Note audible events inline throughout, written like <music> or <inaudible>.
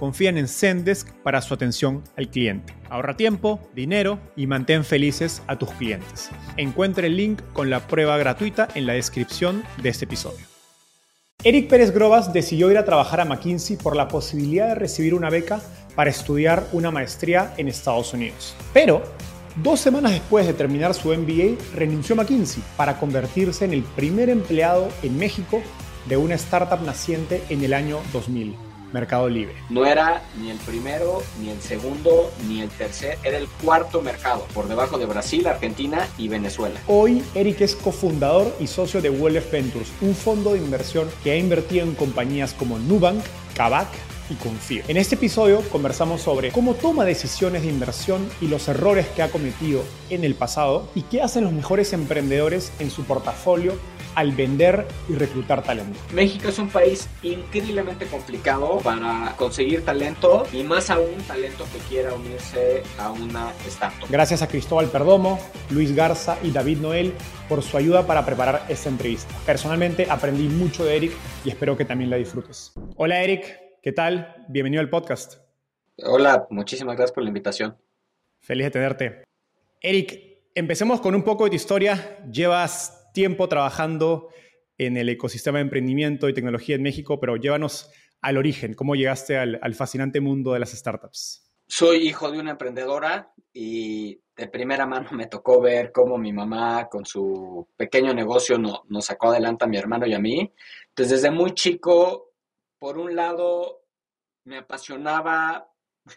confían en Zendesk para su atención al cliente. Ahorra tiempo, dinero y mantén felices a tus clientes. Encuentre el link con la prueba gratuita en la descripción de este episodio. Eric Pérez Grobas decidió ir a trabajar a McKinsey por la posibilidad de recibir una beca para estudiar una maestría en Estados Unidos. Pero Dos semanas después de terminar su MBA, renunció a McKinsey para convertirse en el primer empleado en México de una startup naciente en el año 2000. Mercado Libre. No era ni el primero, ni el segundo, ni el tercer, era el cuarto mercado, por debajo de Brasil, Argentina y Venezuela. Hoy, Eric es cofundador y socio de Wolf Ventures, un fondo de inversión que ha invertido en compañías como Nubank, Kavak, y Confío. En este episodio conversamos sobre cómo toma decisiones de inversión y los errores que ha cometido en el pasado y qué hacen los mejores emprendedores en su portafolio al vender y reclutar talento. México es un país increíblemente complicado para conseguir talento y más aún talento que quiera unirse a una startup. Gracias a Cristóbal Perdomo, Luis Garza y David Noel por su ayuda para preparar esta entrevista. Personalmente aprendí mucho de Eric y espero que también la disfrutes. Hola Eric, ¿qué tal? Bienvenido al podcast. Hola, muchísimas gracias por la invitación. Feliz de tenerte. Eric, empecemos con un poco de tu historia. Llevas tiempo trabajando en el ecosistema de emprendimiento y tecnología en México, pero llévanos al origen, ¿cómo llegaste al, fascinante mundo de las startups? Soy hijo de una emprendedora y de primera mano me tocó ver cómo mi mamá con su pequeño negocio nos sacó adelante a mi hermano y a mí. Entonces, desde muy chico, por un lado, me apasionaba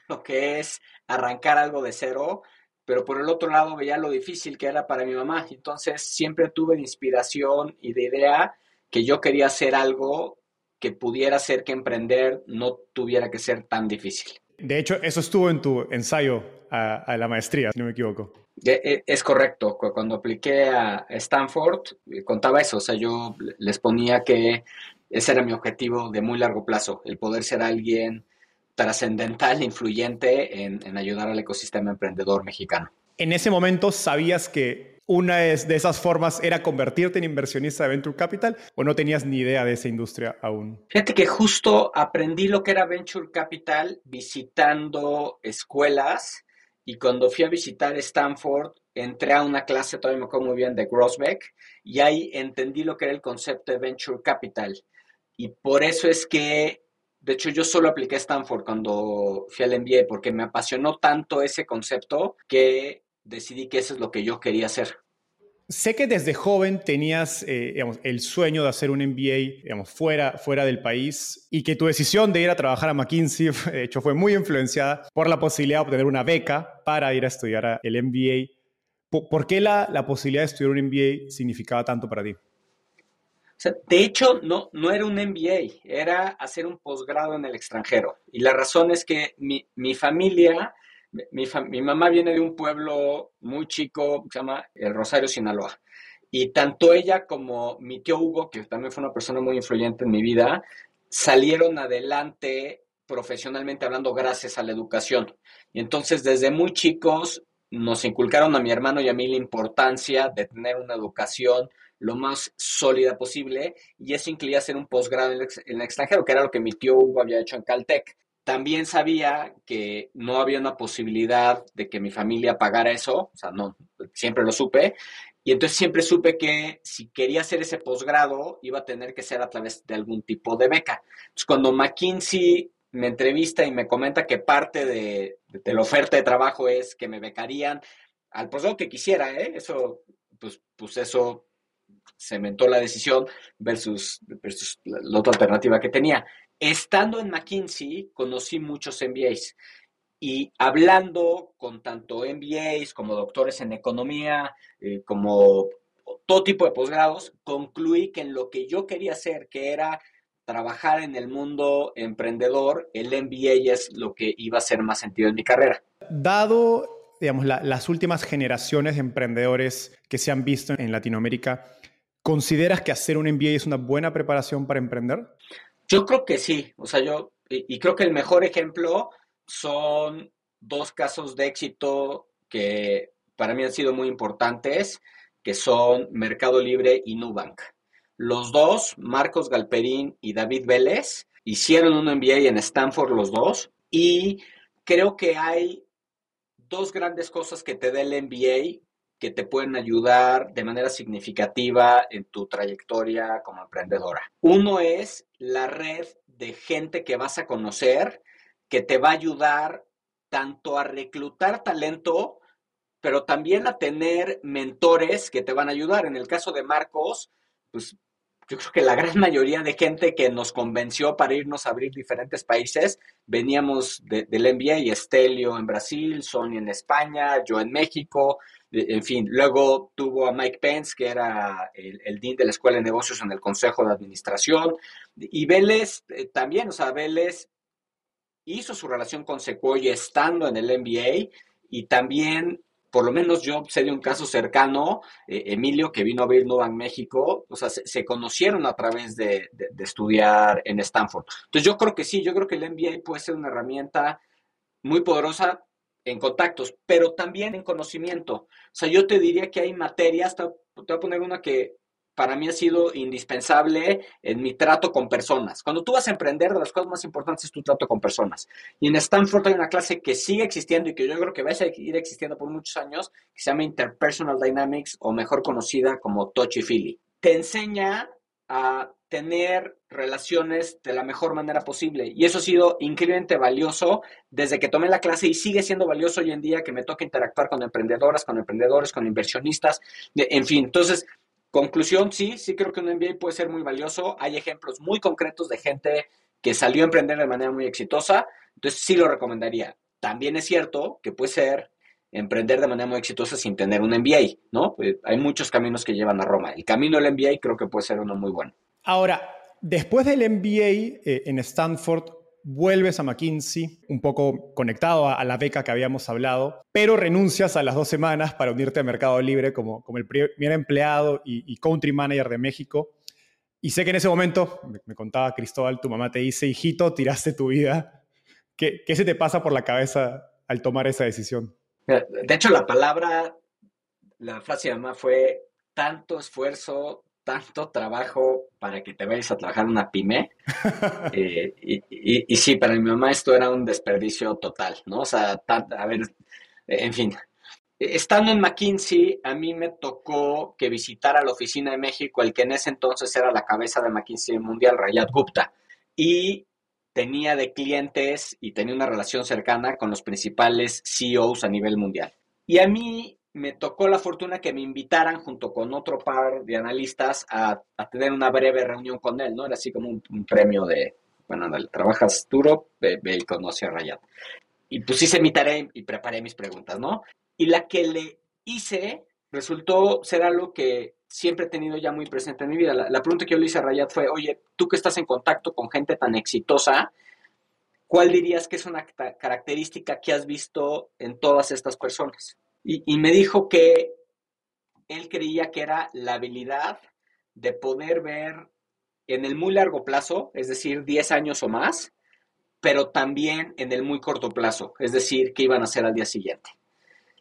lo que es arrancar algo de cero, pero por el otro lado veía lo difícil que era para mi mamá. Entonces siempre tuve de inspiración y de idea que yo quería hacer algo que pudiera ser que emprender no tuviera que ser tan difícil. De hecho, eso estuvo en tu ensayo a, la maestría, si no me equivoco. E, es correcto. Cuando apliqué a Stanford, eh, contaba eso. O sea, yo les ponía que ese era mi objetivo de muy largo plazo, el poder ser alguien trascendental, influyente en, ayudar al ecosistema emprendedor mexicano. En ese momento sabías que una de esas formas era convertirte en inversionista de Venture Capital o no tenías ni idea de esa industria aún? Fíjate que justo aprendí lo que era Venture Capital visitando escuelas y cuando fui a visitar Stanford entré a una clase, todavía me acuerdo muy bien, de Grossbeck y ahí entendí lo que era el concepto de Venture Capital. Y por eso es que de hecho, yo solo apliqué Stanford cuando fui al MBA porque me apasionó tanto ese concepto que decidí que eso es lo que yo quería hacer. Sé que desde joven tenías eh, el sueño de hacer un MBA digamos, fuera, fuera del país y que tu decisión de ir a trabajar a McKinsey, <laughs> de hecho, fue muy influenciada por la posibilidad de obtener una beca para ir a estudiar el MBA. ¿Por qué la, la posibilidad de estudiar un MBA significaba tanto para ti? De hecho, no, no era un MBA, era hacer un posgrado en el extranjero. Y la razón es que mi, familia, mi, mi, mamá viene de un pueblo muy chico, se llama El Rosario, Sinaloa. Y tanto ella como mi tío Hugo, que también fue una persona muy influyente en mi vida, salieron adelante profesionalmente hablando gracias a la educación. Y entonces desde muy chicos nos inculcaron a mi hermano y a mí la importancia de tener una educación lo más sólida posible y eso incluía hacer un posgrado en el extranjero, que era lo que mi tío Hugo había hecho en Caltech. también sabía que no había una posibilidad de que mi familia pagara eso, o sea, no, siempre lo supe, y entonces siempre supe que si quería hacer ese posgrado iba a tener que ser a través de algún tipo de beca. Entonces, cuando McKinsey me entrevista y me comenta que parte de, la oferta de trabajo es que me becarían al posgrado que quisiera, ¿eh? Eso, pues, pues eso cementó la decisión versus, versus la otra alternativa que tenía. Estando en McKinsey, conocí muchos MBAs y hablando con tanto MBAs como doctores en economía, eh, como todo tipo de posgrados, concluí que en lo que yo quería hacer, que era trabajar en el mundo emprendedor, el MBA es lo que iba a hacer más sentido en mi carrera. Dado, digamos, las últimas generaciones de emprendedores que se han visto en Latinoamérica, ¿consideras que hacer un MBA es una buena preparación para emprender? Yo creo que sí, o sea, yo, y, creo que el mejor ejemplo son dos casos de éxito que para mí han sido muy importantes, que son Mercado Libre y Nubank. Los dos, Marcos Galperín y David Vélez, hicieron un MBA en Stanford los dos y creo que hay dos grandes cosas que te da el MBA que te pueden ayudar de manera significativa en tu trayectoria como emprendedora. Uno es la red de gente que vas a conocer que te va a ayudar tanto a reclutar talento, pero también a tener mentores que te van a ayudar. En el caso de Marcos, pues yo creo que la gran mayoría de gente que nos convenció para irnos a abrir diferentes países, veníamos del MBA, Estelio en Brasil, Sony en España, yo en México, en fin, luego tuvo a Mike Pence, que era el, dean de la Escuela de Negocios en el Consejo de Administración, y Vélez eh, también, o sea, Vélez hizo su relación con Sequoia estando en el MBA y también por lo menos yo sé de un caso cercano, eh, Emilio, que vino a ver Nubank México, o sea, se, conocieron a través de, estudiar en Stanford. Entonces yo creo que sí, yo creo que el MBA puede ser una herramienta muy poderosa en contactos, pero también en conocimiento. O sea, yo te diría que hay materias, te voy a poner una que para mí ha sido indispensable en mi trato con personas. Cuando tú vas a emprender, de las cosas más importantes es tu trato con personas. Y en Stanford hay una clase que sigue existiendo y que yo creo que va a seguir existiendo por muchos años, que se llama Interpersonal Dynamics o mejor conocida como Touchy Feely. Te enseña a tener relaciones de la mejor manera posible. Y eso ha sido increíblemente valioso desde que tomé la clase y sigue siendo valioso hoy en día que me toca interactuar con emprendedoras, con emprendedores, con inversionistas, en fin. Entonces, Conclusión, sí, sí creo que un MBA puede ser muy valioso. Hay ejemplos muy concretos de gente que salió a emprender de manera muy exitosa, entonces sí lo recomendaría. También es cierto que puede ser emprender de manera muy exitosa sin tener un MBA, ¿no? Eh, hay muchos caminos que llevan a Roma. El camino del MBA creo que puede ser uno muy bueno. Ahora, después del MBA eh, en Stanford, vuelves a McKinsey, un poco conectado a, la beca que habíamos hablado, pero renuncias a las dos semanas para unirte a Mercado Libre como, como el primer empleado y, country manager de México. Y sé que en ese momento, me, contaba Cristóbal, tu mamá te dice, hijito, tiraste tu vida. ¿Qué, ¿Qué se te pasa por la cabeza al tomar esa decisión? De hecho, la palabra, la frase de mamá fue tanto esfuerzo, tanto trabajo para que te vayas a trabajar una pyme. <laughs> Eh, y, sí, para mi mamá esto era un desperdicio total, ¿no? O sea, a ver, en fin. Estando en McKinsey, a mí me tocó que visitara la oficina de México, el que en ese entonces era la cabeza de McKinsey Mundial, Rayat Gupta. Y tenía de clientes y tenía una relación cercana con los principales CEOs a nivel mundial. Y a mí me tocó la fortuna que me invitaran junto con otro par de analistas a, tener una breve reunión con él, ¿no? Era así como un, premio de, bueno, trabajas duro, ve, y conoce a Rayat. Y pues hice mi tarea y preparé mis preguntas, ¿no? Y la que le hice resultó ser algo que siempre he tenido ya muy presente en mi vida. La, pregunta que yo le hice a Rayat fue, oye, tú que estás en contacto con gente tan exitosa, ¿cuál dirías que es una característica que has visto en todas estas personas? Y, me dijo que él creía que era la habilidad de poder ver en el muy largo plazo, es decir, 10 años o más, pero también en el muy corto plazo, es decir, qué iban a hacer al día siguiente.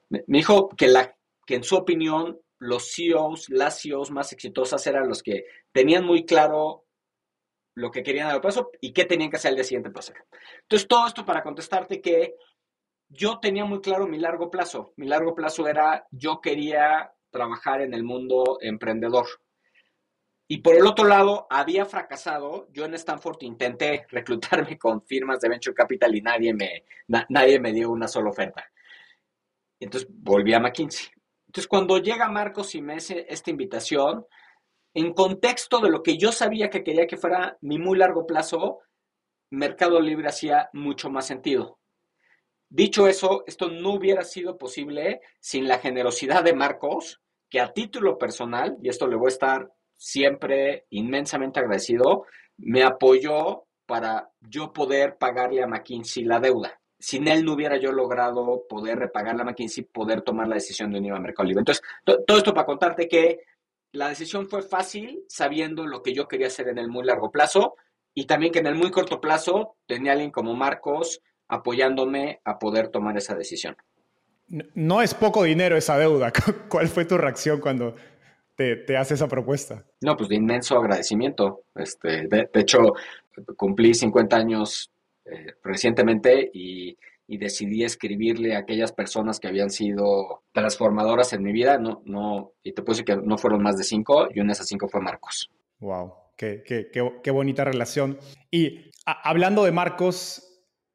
Me, dijo que, la, que en su opinión los CEOs, las CEOs más exitosas eran los que tenían muy claro lo que querían a largo plazo y qué tenían que hacer al día siguiente hacer. Entonces, todo esto para contestarte que yo tenía muy claro mi largo plazo. Mi largo plazo era, yo quería trabajar en el mundo emprendedor. Y por el otro lado, había fracasado. Yo en Stanford intenté reclutarme con firmas de venture capital y nadie me, nadie me dio una sola oferta. Entonces volví a McKinsey. Entonces, cuando llega Marcos y me hace esta invitación, en contexto de lo que yo sabía que quería que fuera mi muy largo plazo, Mercado Libre hacía mucho más sentido. Dicho eso, esto no hubiera sido posible sin la generosidad de Marcos, que a título personal, y esto le voy a estar siempre inmensamente agradecido, me apoyó para yo poder pagarle a McKinsey la deuda. Sin él no hubiera yo logrado poder repagarle a McKinsey, poder tomar la decisión de unirme a Mercado Libre. Entonces, todo esto para contarte que la decisión fue fácil, sabiendo lo que yo quería hacer en el muy largo plazo y también que en el muy corto plazo tenía alguien como Marcos apoyándome a poder tomar esa decisión. No es poco dinero esa deuda. <laughs> ¿Cuál fue tu reacción cuando te, hace esa propuesta? No, pues de inmenso agradecimiento. Este, de, hecho, cumplí 50 años eh, recientemente y, decidí escribirle a aquellas personas que habían sido transformadoras en mi vida. No, no, y te puedo que no fueron más de cinco, y una de esas cinco fue Marcos. Wow, qué, qué, qué, bonita relación. Y hablando de Marcos,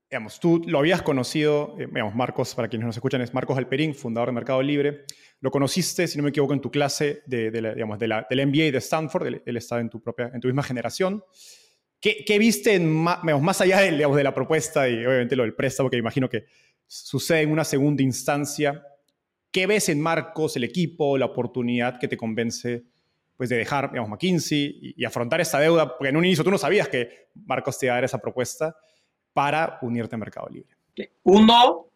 digamos, tú lo habías conocido, eh, digamos, Marcos, para quienes nos escuchan, es Marcos Alperín, fundador de Mercado Libre. Lo conociste, si no me equivoco, en tu clase de, la, digamos, de la, del MBA de Stanford, él, estaba en tu, propia, en tu misma generación. ¿Qué, qué viste en, más allá de, la propuesta y obviamente lo del préstamo, que imagino que sucede en una segunda instancia? ¿Qué ves en Marcos, el equipo, la oportunidad que te convence pues, de dejar, digamos, McKinsey y, y afrontar esta deuda? Porque en un inicio tú no sabías que Marcos te iba a dar esa propuesta para unirte a Mercado Libre? Uno,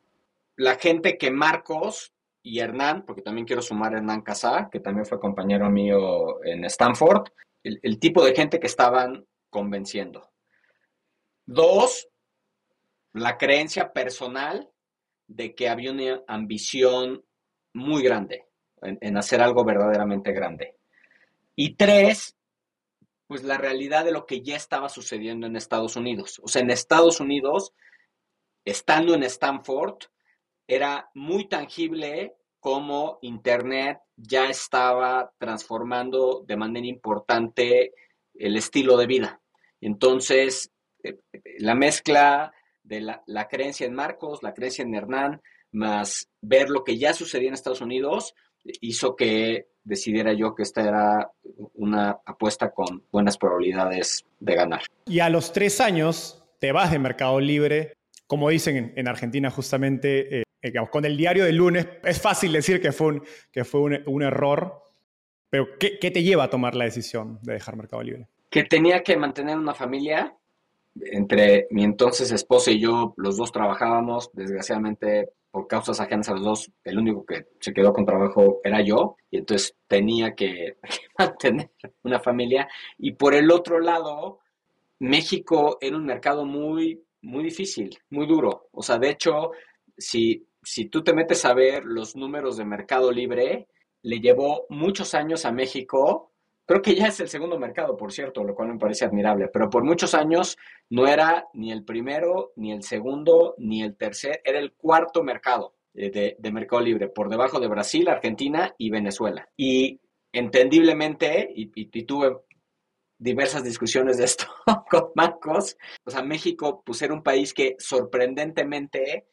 la gente que Marcos y Hernán, porque también quiero sumar a Hernán Casá, que también fue compañero mío en Stanford, el, tipo de gente que estaban convenciendo. Dos, la creencia personal de que había una ambición muy grande en, hacer algo verdaderamente grande. Y tres, pues la realidad de lo que ya estaba sucediendo en Estados Unidos. O sea, en Estados Unidos, estando en Stanford, era muy tangible cómo Internet ya estaba transformando de manera importante el estilo de vida. Entonces, eh, la mezcla de la, creencia en Marcos, la creencia en Hernán, más ver lo que ya sucedía en Estados Unidos, hizo que decidiera yo que esta era una apuesta con buenas probabilidades de ganar. Y a los tres años te vas de Mercado Libre, como dicen en, Argentina justamente, eh, eh, con el diario del lunes, es fácil decir que fue un, que fue un, error, pero ¿qué, ¿qué te lleva a tomar la decisión de dejar Mercado Libre? Que tenía que mantener una familia, entre mi entonces esposa y yo, los dos trabajábamos, desgraciadamente por causas ajenas a los dos, el único que se quedó con trabajo era yo, y entonces tenía que, <laughs> mantener una familia. Y por el otro lado, México era un mercado muy, muy difícil, muy duro. O sea, de hecho, si, si tú te metes a ver los números de Mercado Libre, le llevó muchos años a México Creo que ya es el segundo mercado, por cierto, lo cual me parece admirable, pero por muchos años no era ni el primero, ni el segundo, ni el tercer, era el cuarto mercado eh, de, Mercado Libre, por debajo de Brasil, Argentina y Venezuela. Y entendiblemente, y, y, tuve diversas discusiones de esto <laughs> con Marcos, o sea, México pues era un país que sorprendentemente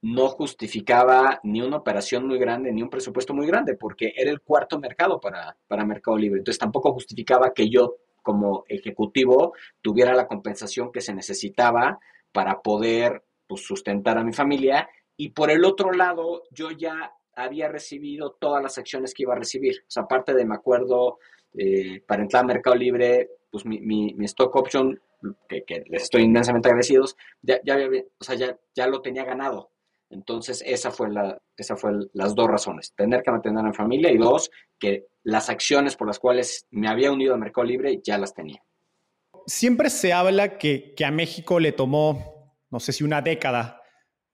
no justificaba ni una operación muy grande ni un presupuesto muy grande, porque era el cuarto mercado para, para Mercado Libre. Entonces tampoco justificaba que yo como ejecutivo tuviera la compensación que se necesitaba para poder pues, sustentar a mi familia. Y por el otro lado, yo ya había recibido todas las acciones que iba a recibir. O sea, aparte de, me acuerdo, eh, para entrar a Mercado Libre, pues mi, mi, stock option, que, les estoy inmensamente agradecidos, ya, ya, o sea, ya, ya lo tenía ganado. Entonces, esa fue, la, esa fue las dos razones. Tener que mantener a mi familia y dos, que las acciones por las cuales me había unido a Mercado Libre ya las tenía. Siempre se habla que, que a México le tomó, no sé si una década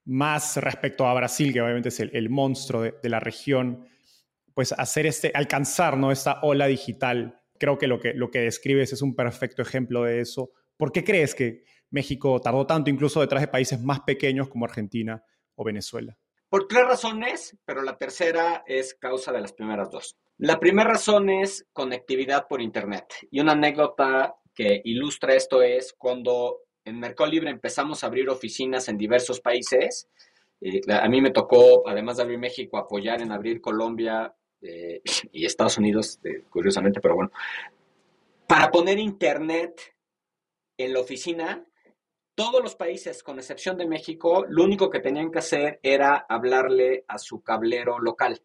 más respecto a Brasil, que obviamente es el, monstruo de, la región, pues hacer este, alcanzar ¿no? esta ola digital Creo que lo que, lo que describes es un perfecto ejemplo de eso. ¿Por qué crees que México tardó tanto incluso detrás de países más pequeños como Argentina o Venezuela? Por tres razones, pero la tercera es causa de las primeras dos. La primera razón es conectividad por Internet. Y una anécdota que ilustra esto es cuando en Mercado Libre empezamos a abrir oficinas en diversos países. Eh, a mí me tocó, además de abrir México, apoyar en abrir Colombia eh, <laughs> y Estados Unidos, eh, curiosamente, pero bueno. Para poner Internet en la oficina, todos los países, con excepción de México, lo único que tenían que hacer era hablarle a su cablero local.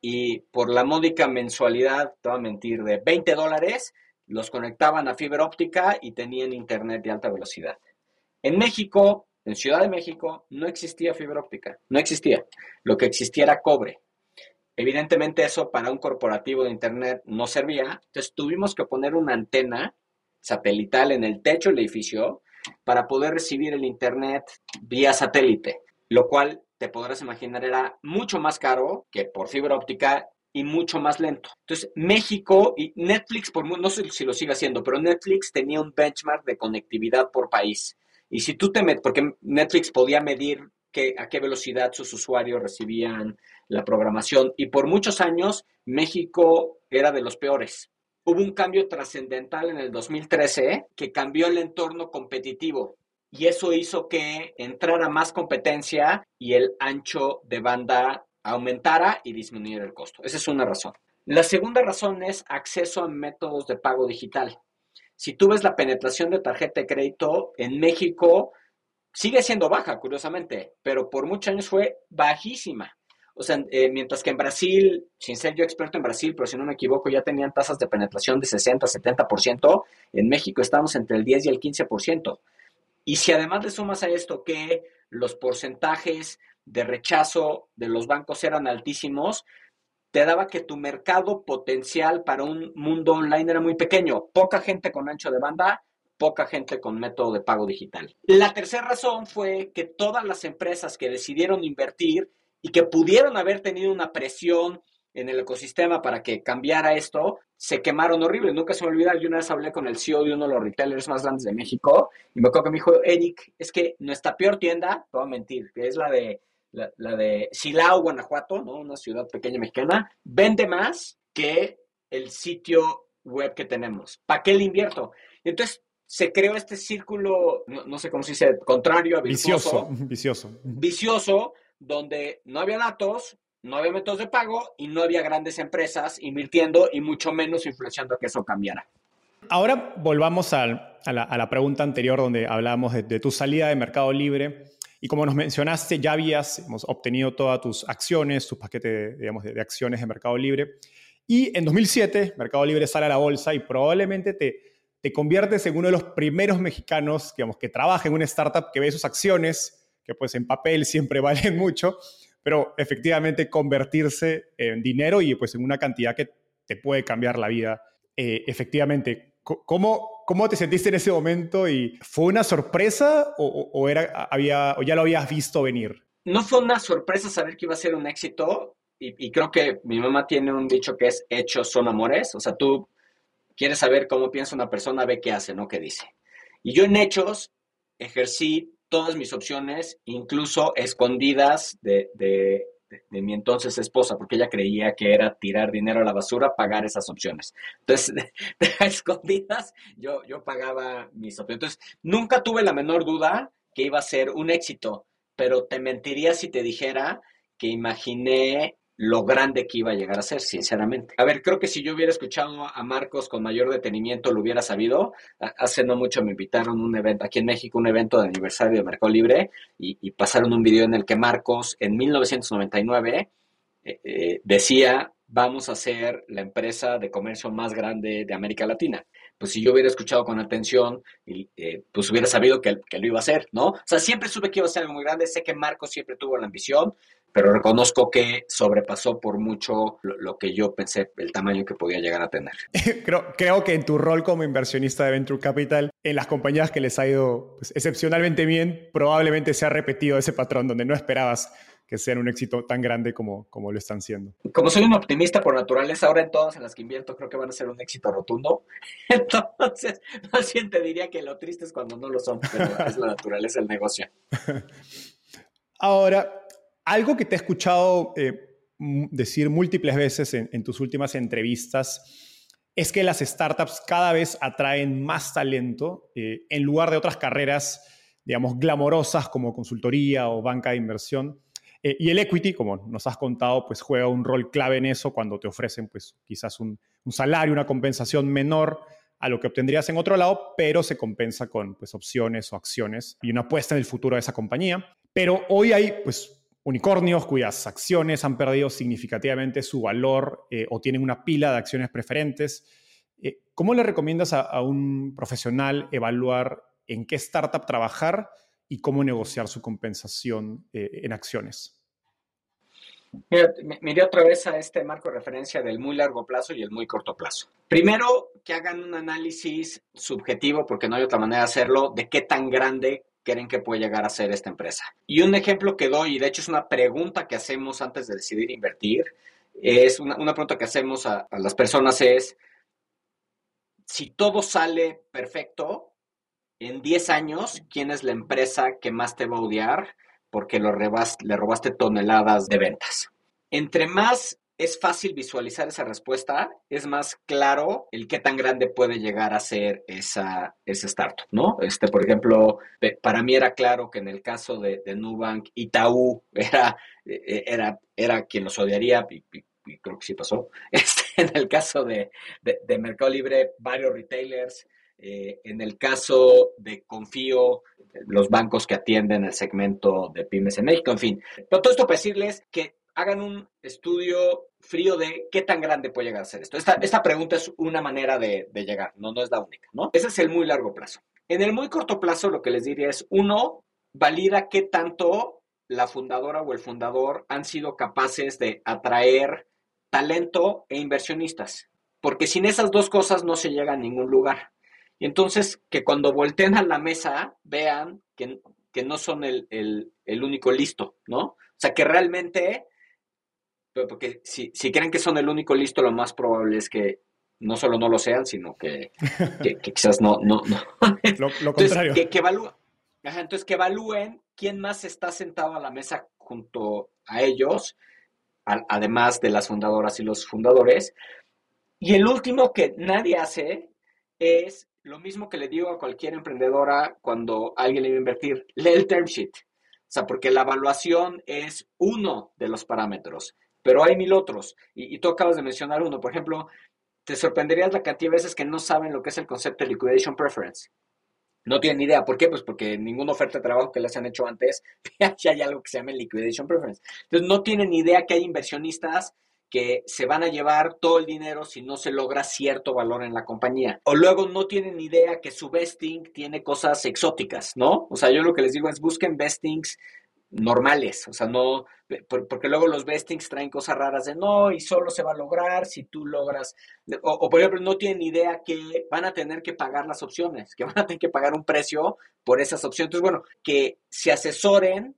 Y por la módica mensualidad, te voy a mentir, de 20 dólares, los conectaban a fibra óptica y tenían internet de alta velocidad. En México, en Ciudad de México, no existía fibra óptica, no existía. Lo que existía era cobre. Evidentemente eso para un corporativo de internet no servía, entonces tuvimos que poner una antena satelital en el techo del edificio para poder recibir el Internet vía satélite, lo cual te podrás imaginar era mucho más caro que por fibra óptica y mucho más lento. Entonces, México y Netflix, por, no sé si lo sigue haciendo, pero Netflix tenía un benchmark de conectividad por país. Y si tú te metes, porque Netflix podía medir a qué velocidad sus usuarios recibían la programación, y por muchos años México era de los peores hubo un cambio trascendental en el 2013 que cambió el entorno competitivo y eso hizo que entrara más competencia y el ancho de banda aumentara y disminuyera el costo. Esa es una razón. La segunda razón es acceso a métodos de pago digital. Si tú ves la penetración de tarjeta de crédito en México, sigue siendo baja, curiosamente, pero por muchos años fue bajísima. O sea, eh, mientras que en Brasil, sin ser yo experto en Brasil, pero si no me equivoco, ya tenían tasas de penetración de 60, 70%, en México estamos entre el 10 y el 15%. Y si además le sumas a esto que los porcentajes de rechazo de los bancos eran altísimos, te daba que tu mercado potencial para un mundo online era muy pequeño. Poca gente con ancho de banda, poca gente con método de pago digital. La tercera razón fue que todas las empresas que decidieron invertir y que pudieron haber tenido una presión en el ecosistema para que cambiara esto, se quemaron horrible. Nunca se me olvida, yo una vez hablé con el CEO de uno de los retailers más grandes de México y me acuerdo que me dijo, Eric, es que nuestra peor tienda, te voy a mentir, que es la de, la, de Silao, Guanajuato, ¿no? una ciudad pequeña mexicana, vende más que el sitio web que tenemos. ¿Para qué le invierto? entonces se creó este círculo, no, sé cómo se dice, contrario a <laughs> vicioso. Vicioso. Vicioso, donde no había datos, no había métodos de pago y no había grandes empresas invirtiendo y mucho menos influenciando a que eso cambiara. Ahora volvamos a, la, pregunta anterior donde hablábamos de, tu salida de Mercado Libre. Y como nos mencionaste, ya habías obtenido todas tus acciones, tus paquetes digamos, de, acciones de Mercado Libre. Y en 2007, Mercado Libre sale a la bolsa y probablemente te, te conviertes en uno de los primeros mexicanos digamos, que trabaja en una startup que ve sus acciones que pues en papel siempre <laughs> valen mucho, pero efectivamente convertirse en dinero y pues en una cantidad que te puede cambiar la vida. Eh, efectivamente, ¿cómo, ¿cómo te sentiste en ese momento y fue una sorpresa o, era, había, o ya lo habías visto venir? No fue una sorpresa saber que iba a ser un éxito y, y creo que mi mamá tiene un dicho que es hechos son amores, o sea, tú quieres saber cómo piensa una persona, ve qué hace, no qué dice. Y yo en hechos ejercí todas mis opciones, incluso escondidas de, de, mi entonces esposa, porque ella creía que era tirar dinero a la basura, pagar esas opciones. Entonces, <laughs> de, escondidas, yo, yo pagaba mis opciones. Entonces, nunca tuve la menor duda que iba a ser un éxito, pero te mentiría si te dijera que imaginé lo grande que iba a llegar a ser, sinceramente. A ver, creo que si yo hubiera escuchado a Marcos con mayor detenimiento, lo hubiera sabido. Hace no mucho me invitaron a un evento, aquí en México, un evento de aniversario de Mercado Libre, y, pasaron un video en el que Marcos, en 1999, eh, eh, decía, vamos a ser la empresa de comercio más grande de América Latina. Pues si yo hubiera escuchado con atención, eh, pues hubiera sabido que, que, lo iba a hacer, ¿no? O sea, siempre supe que iba a ser algo muy grande, sé que Marcos siempre tuvo la ambición, pero reconozco que sobrepasó por mucho lo, que yo pensé, el tamaño que podía llegar a tener. <laughs> creo, creo, que en tu rol como inversionista de Venture Capital, en las compañías que les ha ido pues, excepcionalmente bien, probablemente se ha repetido ese patrón donde no esperabas que sean un éxito tan grande como, como lo están siendo. Como soy un optimista por naturaleza, ahora en todas en las que invierto creo que van a ser un éxito rotundo. <laughs> Entonces, más bien te diría que lo triste es cuando no lo son, pero es la naturaleza del negocio. <laughs> Ahora, algo que te he escuchado eh, decir múltiples veces en, tus últimas entrevistas es que las startups cada vez atraen más talento eh, en lugar de otras carreras, digamos, glamorosas como consultoría o banca de inversión. Eh, y el equity, como nos has contado, pues juega un rol clave en eso cuando te ofrecen pues quizás un, salario, una compensación menor a lo que obtendrías en otro lado, pero se compensa con pues opciones o acciones y una apuesta en el futuro de esa compañía. Pero hoy hay pues unicornios cuyas acciones han perdido significativamente su valor eh, o tienen una pila de acciones preferentes. Eh, ¿Cómo le recomiendas a, un profesional evaluar en qué startup trabajar y cómo negociar su compensación eh, en acciones. Mira, miré otra vez a este marco de referencia del muy largo plazo y el muy corto plazo. Primero, que hagan un análisis subjetivo, porque no hay otra manera de hacerlo, de qué tan grande creen que puede llegar a ser esta empresa. Y un ejemplo que doy, y de hecho es una pregunta que hacemos antes de decidir invertir, es una, pregunta que hacemos a, las personas es, si todo sale perfecto, en 10 años, ¿quién es la empresa que más te va a odiar porque lo le robaste toneladas de ventas? Entre más es fácil visualizar esa respuesta, es más claro el qué tan grande puede llegar a ser esa, ese startup, ¿no? Este, por ejemplo, para mí era claro que en el caso de, Nubank, Itaú <laughs> era, e, era, era quien los odiaría, y, creo que sí pasó. <laughs> Este, en el caso de, de Mercado Libre, varios retailers, eh, en el caso de Confío, los bancos que atienden el segmento de pymes en México, en fin. Pero todo esto para decirles que hagan un estudio frío de qué tan grande puede llegar a ser esto. Esta, esta pregunta es una manera de, llegar, no, no es la única, ¿no? Ese es el muy largo plazo. En el muy corto plazo, lo que les diría es, uno, valida qué tanto la fundadora o el fundador han sido capaces de atraer talento e inversionistas. Porque sin esas dos cosas no se llega a ningún lugar. Y entonces que cuando volteen a la mesa vean que, no son el, único listo, ¿no? O sea, que realmente, porque si, creen que son el único listo, lo más probable es que no solo no lo sean, sino que, <laughs> quizás no, no, no. Lo, contrario. que, evalúen, entonces, que evalúen quién más está sentado a la mesa junto a ellos, además de las fundadoras y los fundadores. Y el último que nadie hace es lo mismo que le digo a cualquier emprendedora cuando alguien le va a invertir, lee el term sheet. O sea, porque la evaluación es uno de los parámetros, pero hay mil otros. Y, tú acabas de mencionar uno. Por ejemplo, te sorprenderías la cantidad de veces que no saben lo que es el concepto de liquidation preference. No tienen idea. ¿Por qué? Pues porque ninguna oferta de trabajo que les han hecho antes, <laughs> ya hay algo que se llama liquidation preference. Entonces, no tienen idea que hay inversionistas que se van a llevar todo el dinero si no se logra cierto valor en la compañía. O luego no tienen idea que su vesting tiene cosas exóticas, ¿no? O sea, yo lo que les digo es busquen vestings normales, o sea, no, porque luego los vestings traen cosas raras de no, y solo se va a lograr si tú logras, o, o, por ejemplo, no tienen idea que van a tener que pagar las opciones, que <laughs> van a tener que pagar un precio por esas opciones. Entonces, bueno, que se asesoren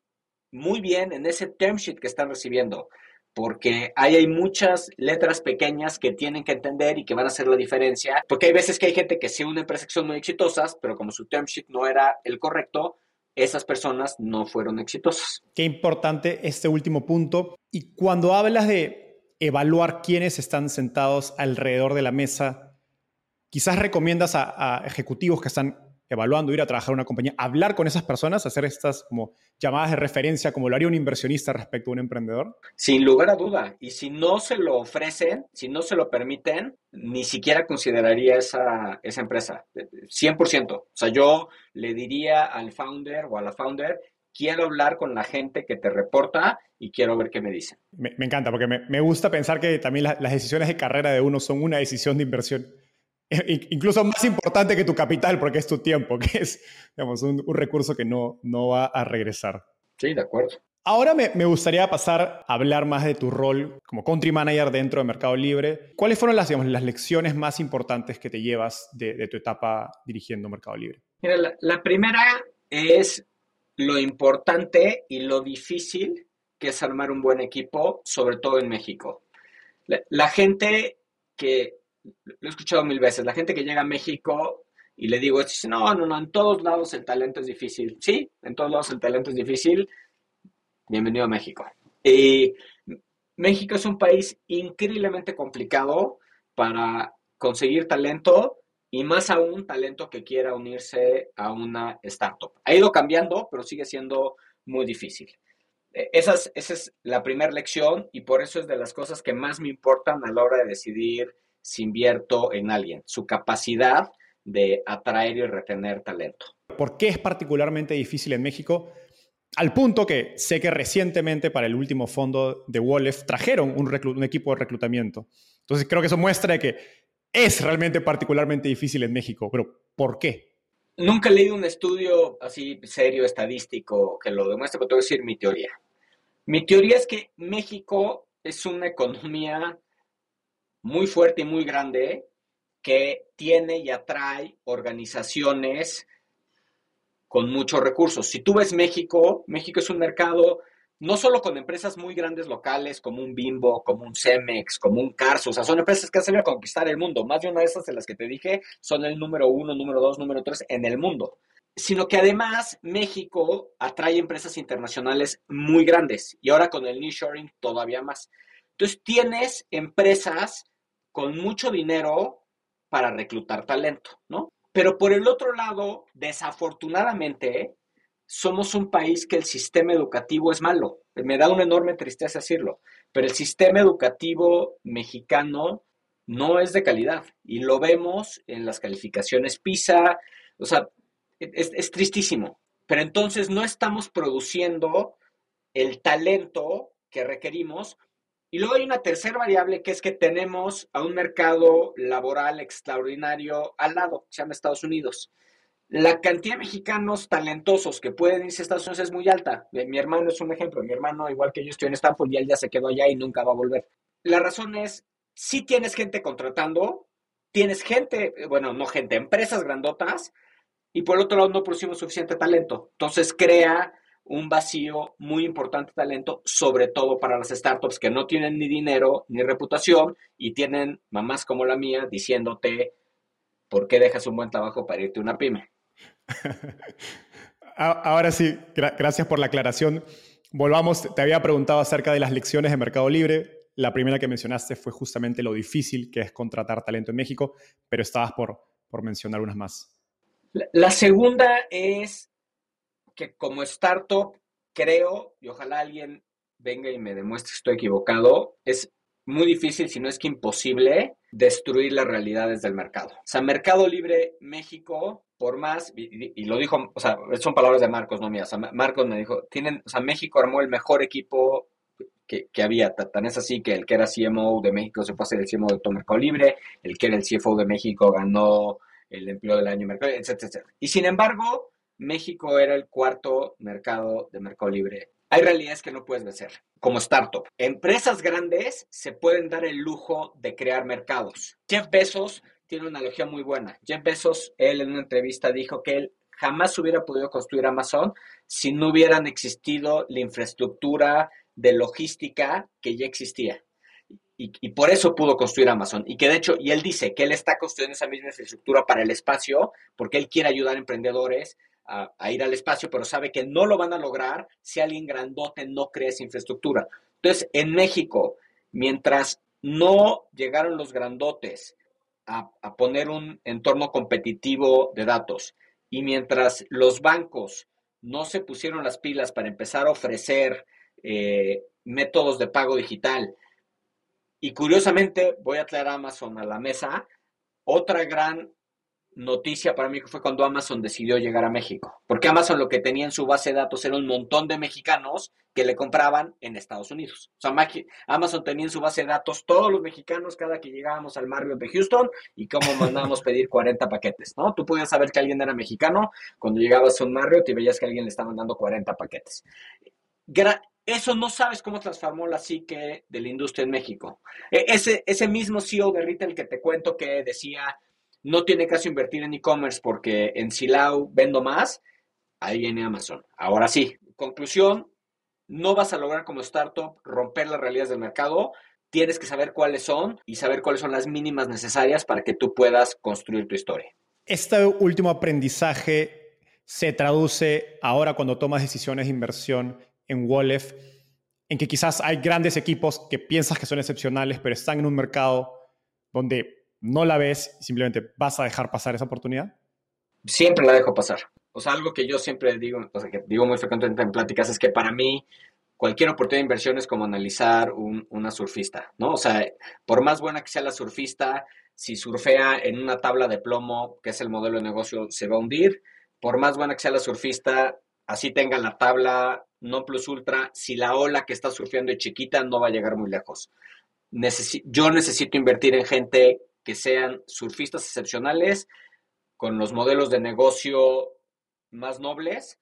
muy bien en ese term sheet que están recibiendo porque ahí hay muchas letras pequeñas que tienen que entender y que van a hacer la diferencia, porque hay veces que hay gente que sí una empresa que son muy exitosas, pero como su term sheet no era el correcto, esas personas no fueron exitosas. Qué importante este último punto. Y cuando hablas de evaluar quiénes están sentados alrededor de la mesa, quizás recomiendas a, a ejecutivos que están evaluando ir a trabajar en una compañía, hablar con esas personas, hacer estas como llamadas de referencia como lo haría un inversionista respecto a un emprendedor? Sin lugar a duda. Y si no se lo ofrecen, si no se lo permiten, ni siquiera consideraría esa, esa empresa. 100%. O sea, yo le diría al founder o a la founder, quiero hablar con la gente que te reporta y quiero ver qué me dicen. Me, encanta, porque me, gusta pensar que también las decisiones de carrera de uno son una decisión de inversión <laughs> incluso más importante que tu capital, porque es tu tiempo, <laughs> que es digamos, un, recurso que no, no va a regresar. Sí, de acuerdo. Ahora me, me, gustaría pasar a hablar más de tu rol como country manager dentro de Mercado Libre. ¿Cuáles fueron las, digamos, las lecciones más importantes que te llevas de, de tu etapa dirigiendo Mercado Libre? Mira, la, la primera es lo importante y lo difícil que es armar un buen equipo, sobre todo en México. La, gente que, lo he escuchado mil veces, la gente que llega a México y le digo, dice, no, no, no, en todos lados el talento es difícil. Sí, en todos lados el talento es difícil. Bienvenido a México. Y México es un país increíblemente complicado para conseguir talento y más aún talento que quiera unirse a una startup. Ha ido cambiando, pero sigue siendo muy difícil. E, esa es, esa es la primera lección y por eso es de las cosas que más me importan a la hora de decidir si invierto en alguien, su capacidad de atraer y retener talento. ¿Por qué es particularmente difícil en México? Al punto que sé que recientemente para el último fondo de Wolf trajeron un, un equipo de reclutamiento. Entonces creo que eso muestra que es realmente particularmente difícil en México. Pero ¿por qué? Nunca he leído un estudio así serio, estadístico, que lo demuestre, pero te voy a decir mi teoría. Mi teoría es que México es una economía muy fuerte y muy grande que tiene y atrae organizaciones con muchos recursos. Si tú ves México, México es un mercado no solo con empresas muy grandes locales como un Bimbo, como un Cemex, como un Carso, o sea, son empresas que hacen a conquistar el mundo. Más de una de esas de las que te dije son el número uno, número dos, número tres en el mundo. Sino que además México atrae empresas internacionales muy grandes y ahora con el nearshoring todavía más. Entonces tienes empresas con mucho dinero para reclutar talento, ¿no? Pero por el otro lado, desafortunadamente, somos un país que el sistema educativo es malo. Me da una enorme tristeza decirlo, pero el sistema educativo mexicano no es de calidad y lo vemos en las calificaciones PISA, o sea, es, es tristísimo. Pero entonces no estamos produciendo el talento que requerimos y luego hay una tercera variable que es que tenemos a un mercado laboral extraordinario al lado, se llama Estados Unidos. La cantidad de mexicanos talentosos que pueden irse a Estados Unidos es muy alta. Mi hermano es un ejemplo. Mi hermano, igual que yo, estoy en Stanford y él ya se quedó allá y nunca va a volver. La razón es, si tienes gente contratando, tienes gente, bueno, no gente, empresas grandotas, y por otro lado no producimos suficiente talento. Entonces crea un vacío muy importante de talento, sobre todo para las startups que no tienen ni dinero ni reputación y tienen mamás como la mía diciéndote, ¿por qué dejas un buen trabajo para irte a una pyme? <laughs> Ahora sí, gracias por la aclaración. Volvamos, te había preguntado acerca de las lecciones de Mercado Libre. La primera que mencionaste fue justamente lo difícil que es contratar talento en México, pero estabas por, por mencionar unas más. la segunda es que como startup creo, y ojalá alguien venga y me demuestre que estoy equivocado, es muy difícil, si no es que imposible, destruir las realidades del mercado. O sea, Mercado Libre México, por más, y, lo dijo, o sea, son palabras de Marcos, no mías. Marcos me dijo, tienen, o sea, México armó el mejor equipo que, que, había. Tan es así que el que era CMO de México se fue a ser el CMO de todo Mercado Libre, el que era el CFO de México ganó el empleo del año Mercado, etcétera, etcétera. Y sin embargo, México era el cuarto mercado de Mercado Libre. Hay realidades que no puedes vencer, como startup. Empresas grandes se pueden dar el lujo de crear mercados. Jeff Bezos tiene una analogía muy buena. Jeff Bezos, él en una entrevista dijo que él jamás hubiera podido construir Amazon si no hubieran existido la infraestructura de logística que ya existía. Y, por eso pudo construir Amazon. Y que de hecho, y él dice que él está construyendo esa misma infraestructura para el espacio porque él quiere ayudar a emprendedores a, ir al espacio, pero sabe que no lo van a lograr si alguien grandote no crea esa infraestructura. Entonces, en México, mientras no llegaron los grandotes a, poner un entorno competitivo de datos y mientras los bancos no se pusieron las pilas para empezar a ofrecer eh, métodos de pago digital, y curiosamente voy a traer a Amazon a la mesa, otra gran noticia para mí fue cuando Amazon decidió llegar a México, porque Amazon lo que tenía en su base de datos era un montón de mexicanos que le compraban en Estados Unidos. O sea, Amazon tenía en su base de datos todos los mexicanos cada que llegábamos al Marriott de Houston y cómo mandábamos pedir 40 paquetes, ¿no? Tú podías saber que alguien era mexicano cuando llegabas a un Marriott y veías que alguien le estaba mandando 40 paquetes. Eso no sabes cómo transformó la psique de la industria en México. E, ese, ese mismo CEO de retail que te cuento que decía no tiene caso invertir en e-commerce porque en Silao vendo más, ahí viene Amazon. Ahora sí, conclusión, no vas a lograr como startup romper las realidades del mercado. Tienes que saber cuáles son y saber cuáles son las mínimas necesarias para que tú puedas construir tu historia. Este último aprendizaje se traduce ahora cuando tomas decisiones de inversión en Wallef, en que quizás hay grandes equipos que piensas que son excepcionales, pero están en un mercado donde no la ves simplemente vas a dejar pasar esa oportunidad? Siempre la dejo pasar. O sea, algo que yo siempre digo, o sea, que digo muy frecuentemente en pláticas, es que para mí cualquier oportunidad de inversión es como analizar una surfista, ¿no? O sea, por más buena que sea la surfista, si surfea en una tabla de plomo, que es el modelo de negocio, se va a hundir. Por más buena que sea la surfista, así tenga la tabla no plus ultra, si la ola que está surfeando es chiquita, no va a llegar muy lejos. yo necesito invertir en gente que sean surfistas excepcionales, con los modelos de negocio más nobles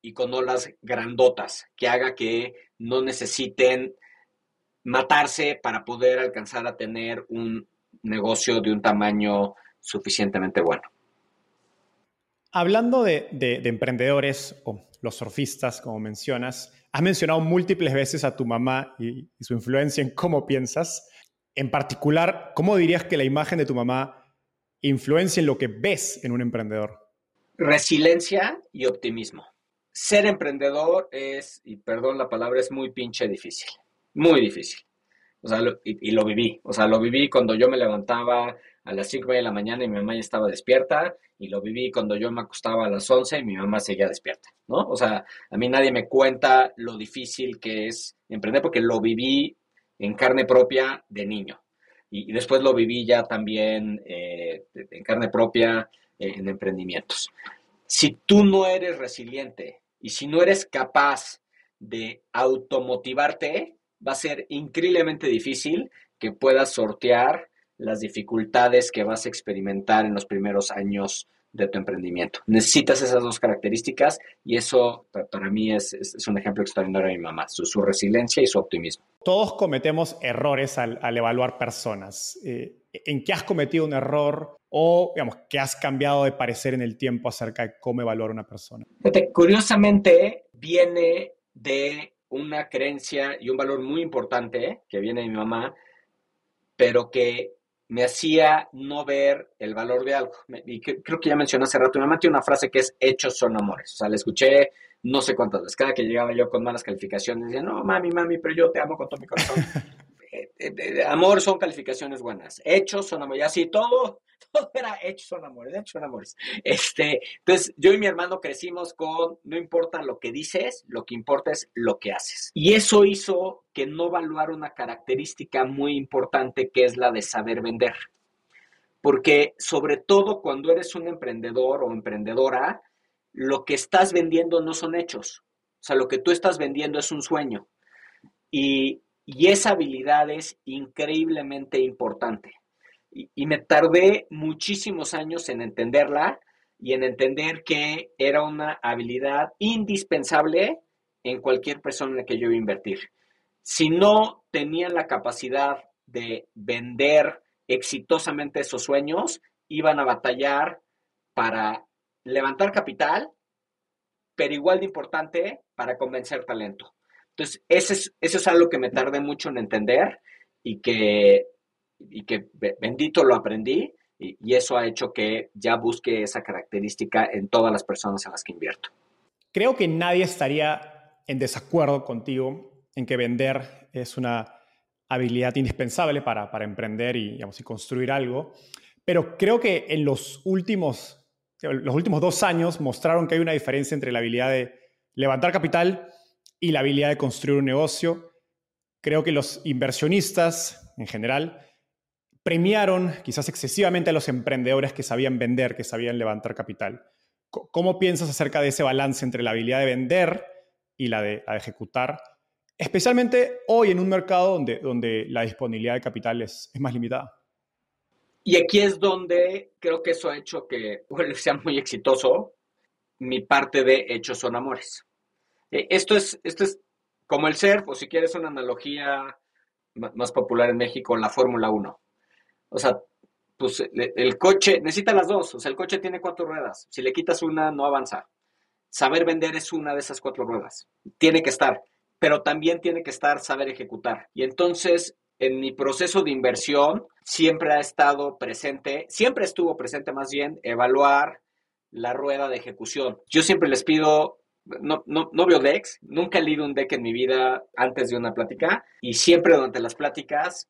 y con olas grandotas, que haga que no necesiten matarse para poder alcanzar a tener un negocio de un tamaño suficientemente bueno. Hablando de, emprendedores o los surfistas, como mencionas, has mencionado múltiples veces a tu mamá y, su influencia en cómo piensas. En particular, ¿cómo dirías que la imagen de tu mamá influencia en lo que ves en un emprendedor? Resiliencia y optimismo. Ser emprendedor es, y perdón la palabra, es muy pinche difícil. Muy difícil. O sea, y, lo viví. O sea, lo viví cuando yo me levantaba a las 5 de la mañana y mi mamá ya estaba despierta. Y lo viví cuando yo me acostaba a las 11 y mi mamá seguía despierta. ¿No? O sea, a mí nadie me cuenta lo difícil que es emprender porque lo viví en carne propia de niño. Y, después lo viví ya también eh, en carne propia eh, en emprendimientos. Si tú no eres resiliente y si no eres capaz de automotivarte, va a ser increíblemente difícil que puedas sortear las dificultades que vas a experimentar en los primeros años de tu emprendimiento. Necesitas esas dos características y eso para mí es, un ejemplo extraordinario de mi mamá, su, resiliencia y su optimismo. Todos cometemos errores al, evaluar personas. Eh, ¿En qué has cometido un error o, digamos, qué has cambiado de parecer en el tiempo acerca de cómo evaluar una persona? curiosamente, viene de una creencia y un valor muy importante que viene de mi mamá, pero que me hacía no ver el valor de algo. Y creo que ya mencioné hace rato, mi mamá tiene una frase que es hechos son amores. O sea, la escuché no sé cuántas veces. Cada que llegaba yo con malas calificaciones, decía, no, mami, mami, pero yo te amo con todo mi corazón. <laughs> Eh, eh, eh, amor son calificaciones buenas. Hechos son amores. Y así todo, <laughs> todo era hechos son amores, hechos son amores. Este, entonces, yo y mi hermano crecimos con, no importa lo que dices, lo que importa es lo que haces. Y eso hizo que no evaluara una característica muy importante que es la de saber vender. Porque sobre todo cuando eres un emprendedor o emprendedora, lo que estás vendiendo no son hechos. O sea, lo que tú estás vendiendo es un sueño. Y, y esa habilidad es increíblemente importante. Y, me tardé muchísimos años en entenderla y en entender que era una habilidad indispensable en cualquier persona en la que yo iba a invertir. Si no tenían la capacidad de vender exitosamente esos sueños, iban a batallar para levantar capital, pero igual de importante para convencer talento. Entonces, eso es, eso es algo que me tardé mucho en entender y que y que bendito lo aprendí y, eso ha hecho que ya busque esa característica en todas las personas en las que invierto. Creo que nadie estaría en desacuerdo contigo en que vender es una habilidad indispensable para, para emprender y, digamos, y construir algo, pero creo que en los últimos, los últimos dos años mostraron que hay una diferencia entre la habilidad de levantar capital y la habilidad de construir un negocio. Creo que los inversionistas en general premiaron quizás excesivamente a los emprendedores que sabían vender, que sabían levantar capital. ¿Cómo piensas acerca de ese balance entre la habilidad de vender y la de, ejecutar? Especialmente hoy en un mercado donde, donde la disponibilidad de capital es, más limitada. Y aquí es donde creo que eso ha hecho que sea muy exitoso mi parte de Hechos son Amores. Eh, esto es, esto es como el surf, o si quieres una analogía más popular en México, la Fórmula 1. O sea, pues el coche necesita las dos. O sea, el coche tiene cuatro ruedas. Si le quitas una, no avanza. Saber vender es una de esas cuatro ruedas. Tiene que estar. pero también tiene que estar saber ejecutar. Y entonces, en mi proceso de inversión, siempre ha estado presente, siempre estuvo presente más bien, evaluar la rueda de ejecución. Yo siempre les pido no, no, no, veo decks, nunca he leído un deck en mi vida antes de una plática y siempre durante las pláticas,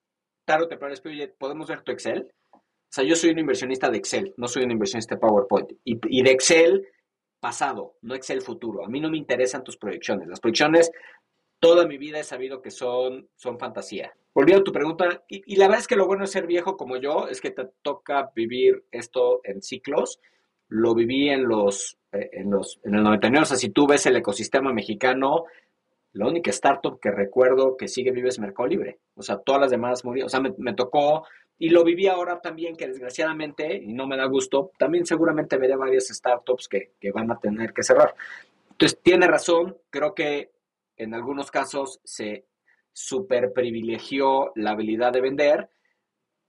tarde o temprano les pido, oye, ¿podemos ver tu Excel? O sea, yo soy un inversionista de Excel, no soy un inversionista de PowerPoint. Y, y de Excel pasado, no Excel futuro. A mí no me interesan tus proyecciones. Las proyecciones, toda mi vida he sabido que son, son fantasía. Volviendo a tu pregunta, y, y la verdad es que lo bueno de ser viejo como yo es que te toca vivir esto en ciclos lo viví en los, eh, en los, en el 99. O sea, si tú ves el ecosistema mexicano, la única startup que recuerdo que sigue vive es Mercado Libre. O sea, todas las demás murieron. O sea, me, tocó, y lo viví ahora también, que desgraciadamente, y no me da gusto, también seguramente veré varias startups que, que van a tener que cerrar. Entonces, tiene razón, creo que en algunos casos se super privilegió la habilidad de vender,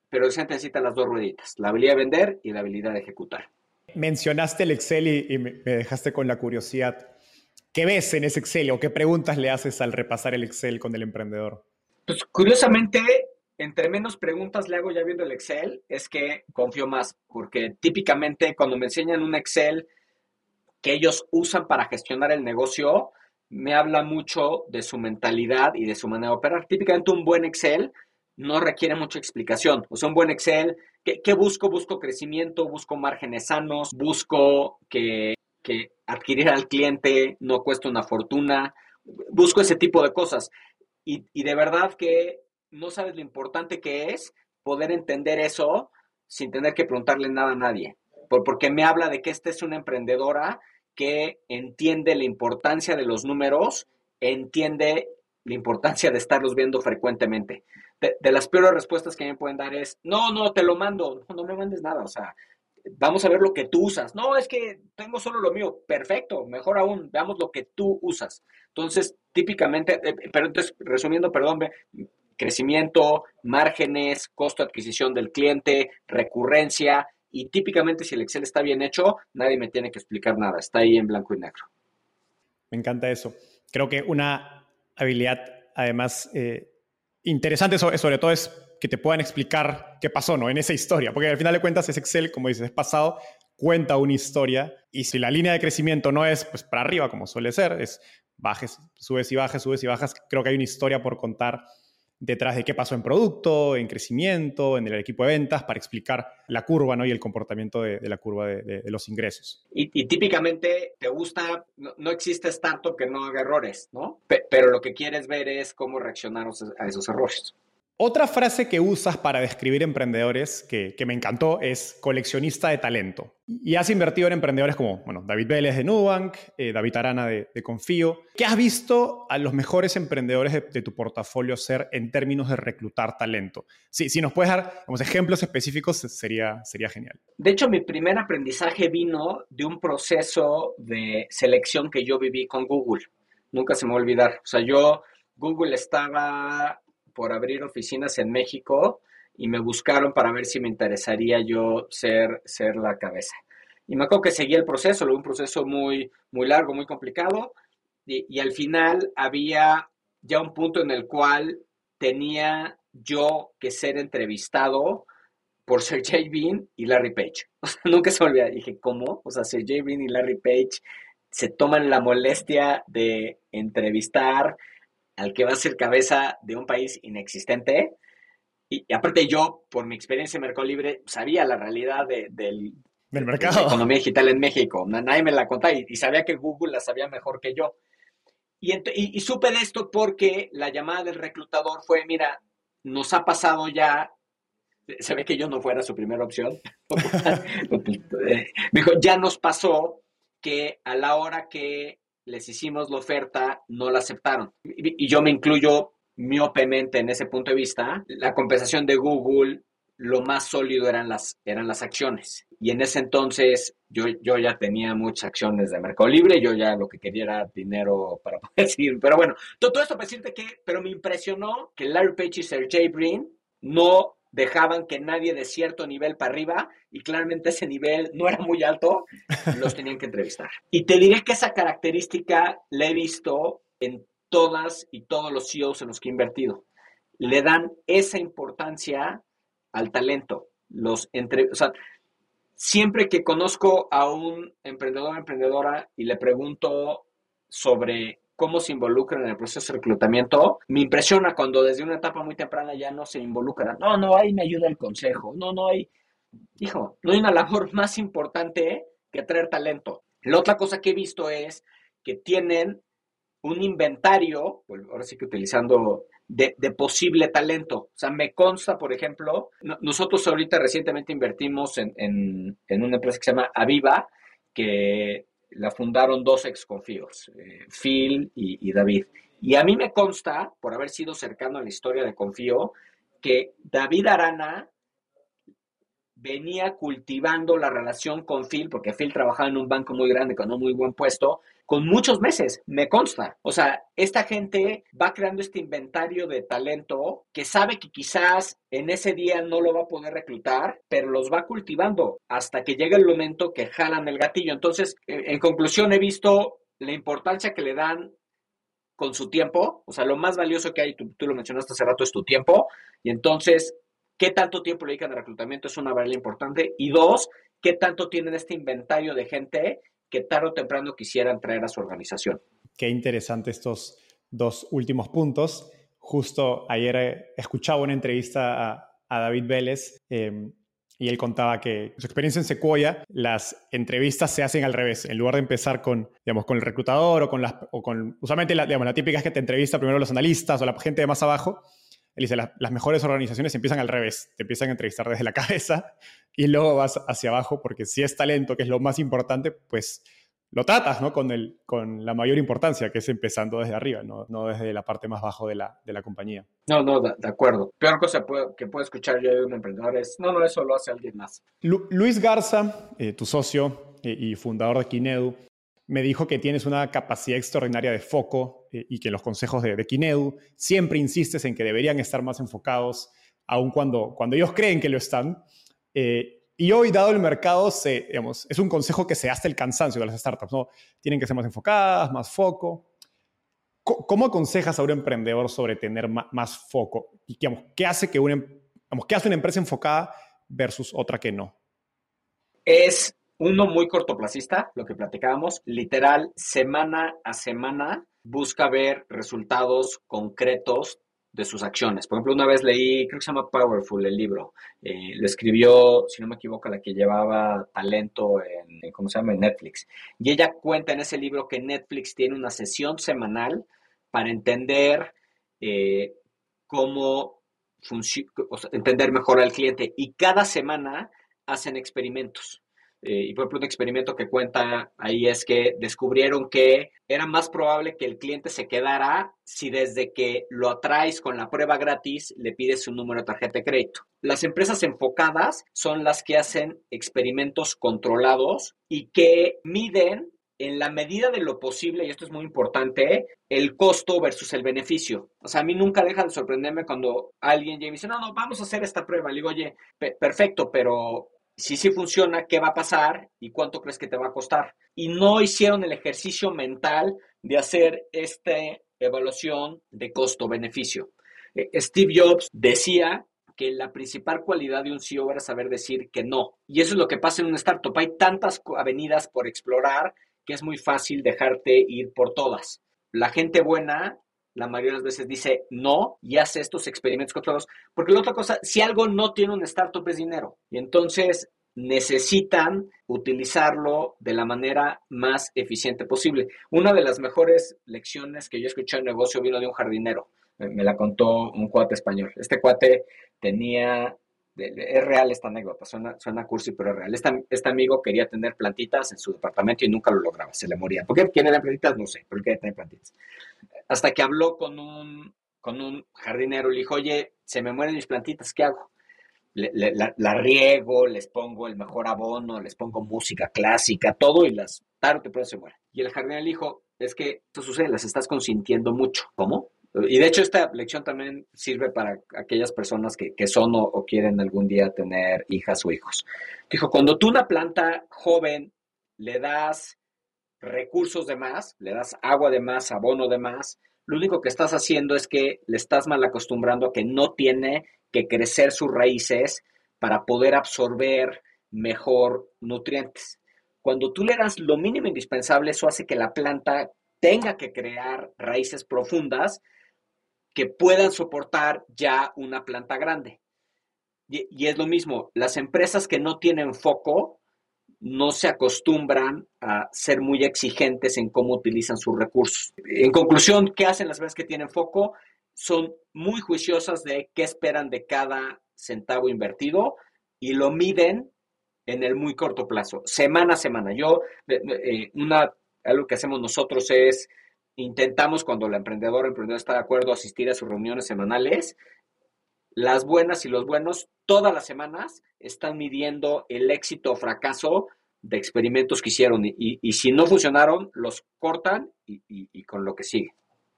pero se necesita las dos rueditas, la habilidad de vender y la habilidad de ejecutar. Mencionaste el Excel y, me, dejaste con la curiosidad. ¿Qué ves en ese Excel o qué preguntas le haces al repasar el Excel con el emprendedor? Pues curiosamente, entre menos preguntas le hago ya viendo el Excel, es que confío más, porque típicamente cuando me enseñan un Excel que ellos usan para gestionar el negocio, me habla mucho de su mentalidad y de su manera de operar. Típicamente un buen Excel no requiere mucha explicación. O sea, un buen Excel, ¿qué, busco? Busco crecimiento, busco márgenes sanos, busco que, adquirir al cliente no cueste una fortuna, busco ese tipo de cosas. Y, de verdad que no sabes lo importante que es poder entender eso sin tener que preguntarle nada a nadie. porque me habla de que esta es una emprendedora que entiende la importancia de los números, entiende la importancia de estarlos viendo frecuentemente de, las peores respuestas que me pueden dar es, no, no, te lo mando, no, no me mandes nada, o sea, vamos a ver lo que tú usas. No, es que tengo solo lo mío. Perfecto, mejor aún, veamos lo que tú usas. Entonces, típicamente, eh, pero entonces, resumiendo, perdón, crecimiento, márgenes, costo de adquisición del cliente, recurrencia, y típicamente si el Excel está bien hecho, nadie me tiene que explicar nada, está ahí en blanco y negro. Me encanta eso. Creo que una habilidad, además, eh, interesante sobre, todo es que te puedan explicar qué pasó ¿no? en esa historia, porque al final de cuentas es Excel, como dices, es pasado, cuenta una historia y si la línea de crecimiento no es pues, para arriba, como suele ser, es bajes, subes y bajas, subes y bajas, creo que hay una historia por contar detrás de qué pasó en producto, en crecimiento, en el equipo de ventas, para explicar la curva ¿no? y el comportamiento de, la curva de, los ingresos. Y, típicamente te gusta, no, existe startup que no haga errores, ¿no? pero lo que quieres ver es cómo reaccionar a esos errores. Otra frase que usas para describir emprendedores que, me encantó es coleccionista de talento. Y has invertido en emprendedores como bueno, David Vélez de Nubank, eh, David Arana de, Confío. ¿Qué has visto a los mejores emprendedores de, tu portafolio ser en términos de reclutar talento? Si, si nos puedes dar ejemplos específicos, sería, sería genial. De hecho, mi primer aprendizaje vino de un proceso de selección que yo viví con Google. Nunca se me va a olvidar. O sea, yo, Google estaba por abrir oficinas en México y me buscaron para ver si me interesaría yo ser, ser la cabeza. Y me acuerdo que seguí el proceso, un proceso muy, muy largo, muy complicado, y, al final había ya un punto en el cual tenía yo que ser entrevistado por Sergey Bean y Larry Page. <laughs> nunca se me olvida. Dije, ¿cómo? O sea, Sergey Bean y Larry Page se toman la molestia de entrevistar al que va a ser cabeza de un país inexistente. Y, aparte yo, por mi experiencia en Mercado Libre, sabía la realidad del, mercado. De la economía digital en México. Nadie me la contaba y, sabía que Google la sabía mejor que yo. Y, y, supe de esto porque la llamada del reclutador fue, mira, nos ha pasado ya, se ve que yo no fuera su primera opción. me <laughs> <laughs> dijo, ya nos pasó que a la hora que les hicimos la oferta, no la aceptaron. Y, yo me incluyo miopemente en ese punto de vista. La compensación de Google, lo más sólido eran las, eran las acciones. Y en ese entonces yo, yo ya tenía muchas acciones de Mercado Libre, yo ya lo que quería era dinero para <laughs> poder seguir. Pero bueno, todo, esto para decirte que, pero me impresionó que Larry Page y Sergey Brin no dejaban que nadie de cierto nivel para arriba, y claramente ese nivel no era muy alto, los tenían que entrevistar. Y te diré que esa característica la he visto en todas y todos los CEOs en los que he invertido. Le dan esa importancia al talento. Los entre, o sea, siempre que conozco a un emprendedor o emprendedora y le pregunto sobre cómo se involucran en el proceso de reclutamiento, me impresiona cuando desde una etapa muy temprana ya no se involucran. No, no, ahí me ayuda el consejo. No, no hay, hijo, no hay una labor <laughs> más importante que traer talento. La otra cosa que he visto es que tienen un inventario, ahora sí que utilizando de, posible talento. O sea, me consta, por ejemplo, nosotros ahorita recientemente invertimos en, una empresa que se llama Aviva, que la fundaron dos ex confíos, eh, Phil y, David. Y a mí me consta, por haber sido cercano a la historia de Confío, que David Arana venía cultivando la relación con Phil, porque Phil trabajaba en un banco muy grande con un muy buen puesto, con muchos meses, me consta. O sea, esta gente va creando este inventario de talento que sabe que quizás en ese día no lo va a poder reclutar, pero los va cultivando hasta que llega el momento que jalan el gatillo. Entonces, en conclusión, he visto la importancia que le dan con su tiempo, o sea, lo más valioso que hay, tú, lo mencionaste hace rato, es tu tiempo, y entonces, ¿qué tanto tiempo le dedican al reclutamiento? Es una variable importante, y dos, ¿qué tanto tienen este inventario de gente que tarde o temprano quisieran traer a su organización. Qué interesante estos dos últimos puntos. Justo ayer escuchaba una entrevista a, David Vélez em, y él contaba que su experiencia en Sequoia, las entrevistas se hacen al revés. En lugar de empezar con, digamos, con el reclutador o con las, o con, usualmente la, la típica es que te entrevista primero los analistas o la gente de más abajo. Él dice, las mejores organizaciones empiezan al revés, te empiezan a entrevistar desde la <laughs> cabeza y luego vas hacia abajo, porque si es talento, que es lo más importante, pues lo tratas ¿no? con, el, con la mayor importancia, que es empezando desde arriba, no, no desde la parte más bajo de la, de la compañía. No, no, de, acuerdo. Peor cosa que puedo escuchar yo de un emprendedor es, no, no, eso lo hace alguien más. Luis Garza, eh, tu socio eh, y fundador de Kinedu, me dijo que tienes una capacidad extraordinaria de foco eh, y que los consejos de, de siempre insistes en que deberían estar más enfocados, aun cuando, cuando ellos creen que lo están. Eh, y hoy, dado el mercado, es un consejo que se hace el cansancio de las startups. ¿no? Tienen que ser más enfocadas, más foco. ¿Cómo aconsejas a un emprendedor sobre tener más, foco? Y digamos, ¿qué, hace que una, ¿qué hace una empresa enfocada versus otra que no? Es uno muy cortoplacista, lo que platicábamos, literal, semana a semana busca ver resultados concretos de sus acciones. Por ejemplo, una vez leí, creo que se llama Powerful el libro, eh, lo escribió, si no me equivoco, la que llevaba talento en, ¿cómo se llama?, en Netflix. Y ella cuenta en ese libro que Netflix tiene una sesión semanal para entender eh, cómo entender mejor al cliente. Y cada semana hacen experimentos. Eh, y por ejemplo, un experimento que cuenta ahí es que descubrieron que era más probable que el cliente se quedara si desde que lo atraes con la prueba gratis le pides un número de tarjeta de crédito. Las empresas enfocadas son las que hacen experimentos controlados y que miden en la medida de lo posible, y esto es muy importante, el costo versus el beneficio. O sea, a mí nunca deja de sorprenderme cuando alguien llega y dice, no, no, vamos a hacer esta prueba. Le digo, oye, perfecto, pero si sí funciona, ¿qué va a pasar y cuánto crees que te va a costar? Y no hicieron el ejercicio mental de hacer esta evaluación de costo-beneficio. Eh, Steve Jobs decía que la principal cualidad de un CEO era saber decir que no. Y eso es lo que pasa en un startup. Hay tantas avenidas por explorar que es muy fácil dejarte ir por todas. La gente buena la mayoría de las veces dice no y hace estos experimentos controlados. Porque la otra cosa, si algo no tiene un startup es dinero. Y entonces necesitan utilizarlo de la manera más eficiente posible. Una de las mejores lecciones que yo escuché en negocio vino de un jardinero. Me, la contó un cuate español. Este cuate tenía es real esta anécdota, suena, suena cursi, pero es real. Este, este, amigo quería tener plantitas en su departamento y nunca lo lograba, se le moría. ¿Por qué? ¿Quién plantitas? No sé, pero quería tener plantitas hasta que habló con un, con un jardinero, le dijo, oye, se me mueren mis plantitas, ¿qué hago? la, riego, les pongo el mejor abono, les pongo música clásica, todo y las tarde te se mueren. Y el jardinero le dijo, es que esto sucede, las estás consintiendo mucho. ¿Cómo? Y de hecho esta lección también sirve para aquellas personas que, son o, o, quieren algún día tener hijas o hijos. Dijo, cuando tú una planta joven le das recursos de más, le das agua de más, abono de más, lo único que estás haciendo es que le estás mal acostumbrando a que no tiene que crecer sus raíces para poder absorber mejor nutrientes. Cuando tú le das lo mínimo indispensable, eso hace que la planta tenga que crear raíces profundas que puedan soportar ya una planta grande. Y, es lo mismo, las empresas que no tienen foco no se acostumbran a ser muy exigentes en cómo utilizan sus recursos. En conclusión, ¿qué hacen las empresas que tienen foco? Son muy juiciosas de qué esperan de cada centavo invertido y lo miden en el muy corto plazo, semana a semana. Yo, eh, una, algo que hacemos nosotros es, intentamos cuando la emprendedora o emprendedor está de acuerdo asistir a sus reuniones semanales, las buenas y los buenos, todas las semanas están midiendo el éxito o fracaso de experimentos que hicieron y, si no funcionaron, los cortan y, con lo que sigue.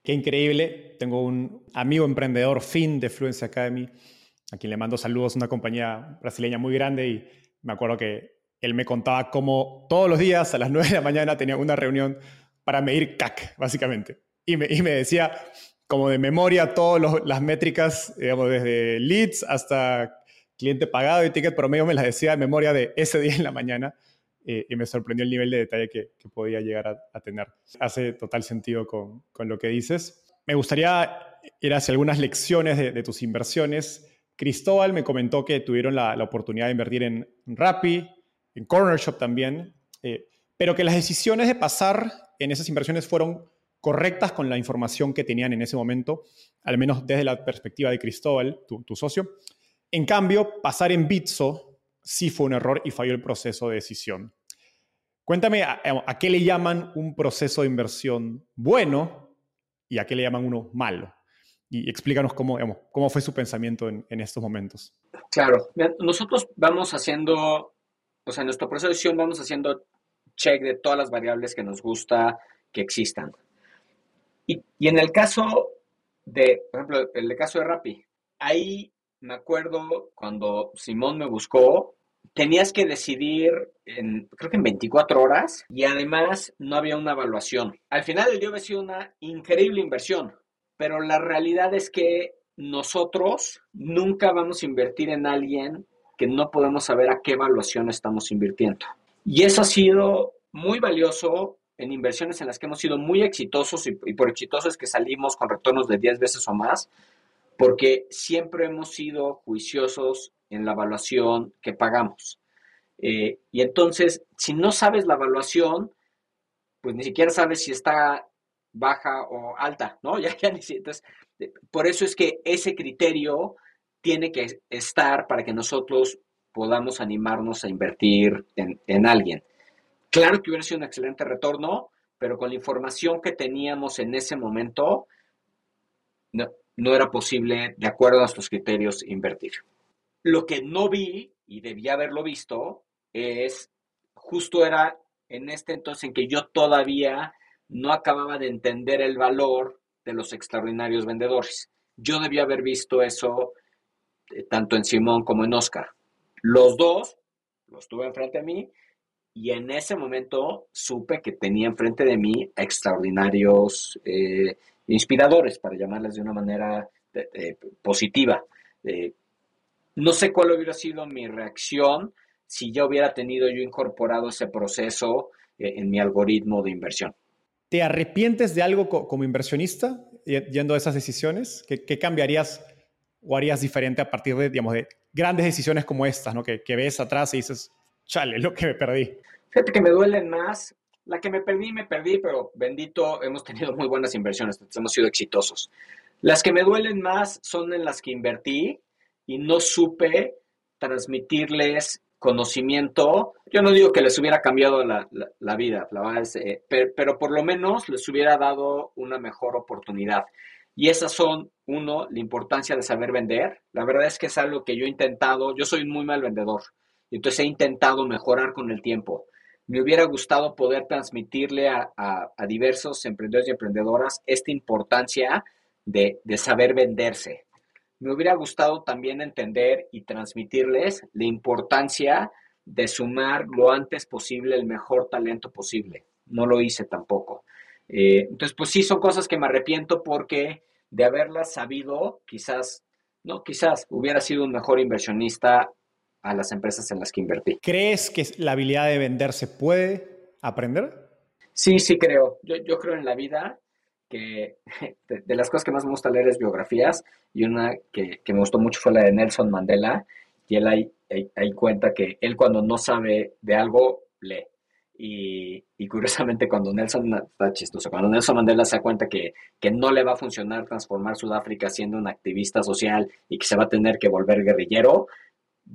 Qué increíble. Tengo un amigo emprendedor, Finn, de Fluency Academy, a quien le mando saludos, una compañía brasileña muy grande y me acuerdo que él me contaba cómo todos los días a las 9 de la mañana tenía una reunión para medir CAC, básicamente. Y me, y me decía como de memoria todas las métricas, digamos, desde leads hasta cliente pagado y ticket promedio, me las decía de memoria de ese día en la mañana. Eh, y me sorprendió el nivel de detalle que, podía llegar a, tener. Hace total sentido con, con, lo que dices. Me gustaría ir hacia algunas lecciones de, de tus inversiones. Cristóbal me comentó que tuvieron la, oportunidad de invertir en Rappi, en Corner Shop también, eh, pero que las decisiones de pasar en esas inversiones fueron correctas con la información que tenían en ese momento, al menos desde la perspectiva de Cristóbal, tu, socio. En cambio, pasar en Bitso sí fue un error y falló el proceso de decisión. Cuéntame a, qué le llaman un proceso de inversión bueno y a qué le llaman uno malo y explícanos cómo, cómo fue su pensamiento en, estos momentos. Claro, nosotros vamos haciendo, o sea, en nuestro proceso de decisión vamos haciendo check de todas las variables que nos gusta que existan. Y, en el caso de, por ejemplo, el caso de Rappi, ahí me acuerdo cuando Simón me buscó, tenías que decidir en, creo que en 24 horas y además no había una evaluación. Al final del día había sido una increíble inversión, pero la realidad es que nosotros nunca vamos a invertir en alguien que no podemos saber a qué evaluación estamos invirtiendo. Y eso ha sido muy valioso en inversiones en las que hemos sido muy exitosos y, por exitosos que salimos con retornos de 10 veces o más, porque siempre hemos sido juiciosos en la evaluación que pagamos. Eh, y entonces, si no sabes la evaluación, pues ni siquiera sabes si está baja o alta, ¿no? <laughs> Ya, ya necesitas. Por eso es que ese criterio tiene que estar para que nosotros podamos animarnos a invertir en, alguien. Claro que hubiera sido un excelente retorno, pero con la información que teníamos en ese momento, no, no era posible, de acuerdo a nuestros criterios, invertir. Lo que no vi, y debía haberlo visto, es justo era en este entonces en que yo todavía no acababa de entender el valor de los extraordinarios vendedores. Yo debía haber visto eso eh, tanto en Simón como en Oscar. Los dos los tuve enfrente de mí y en ese momento supe que tenía enfrente de mí extraordinarios eh, inspiradores, para llamarles de una manera positiva. Eh, no sé cuál hubiera sido mi reacción si ya hubiera tenido yo incorporado ese proceso en mi algoritmo de inversión. ¿Te arrepientes de algo como inversionista yendo a esas decisiones? ¿Qué, cambiarías o harías diferente a partir de, digamos, de grandes decisiones como estas, ¿no? que, ves atrás y dices, chale, lo que me perdí? Fíjate que me duelen más. La que me perdí, me perdí, pero bendito, hemos tenido muy buenas inversiones, hemos sido exitosos. Las que me duelen más son en las que invertí y no supe transmitirles conocimiento, yo no digo que les hubiera cambiado la, vida, la eh, pero, por lo menos les hubiera dado una mejor oportunidad. Y esas son, uno, la importancia de saber vender. La verdad es que es algo que yo he intentado, yo soy un muy mal vendedor, entonces he intentado mejorar con el tiempo. Me hubiera gustado poder transmitirle a, diversos emprendedores y emprendedoras esta importancia de, de saber venderse, me hubiera gustado también entender y transmitirles la importancia de sumar lo antes posible el mejor talento posible. No lo hice tampoco. Eh, entonces, pues sí, son cosas que me arrepiento porque de haberlas sabido, quizás, no, quizás hubiera sido un mejor inversionista a las empresas en las que invertí. ¿Crees que la habilidad de vender se puede aprender? Sí, sí creo. Yo, yo creo en la vida que <laughs> de, las cosas que más me gusta leer es biografías y una que, que me gustó mucho fue la de Nelson Mandela y él ahí, ahí, cuenta que él cuando no sabe de algo, lee. Y, curiosamente cuando Nelson, Nelson Mandela se da cuenta que, que, no le va a funcionar transformar Sudáfrica siendo un activista social y que se va a tener que volver guerrillero,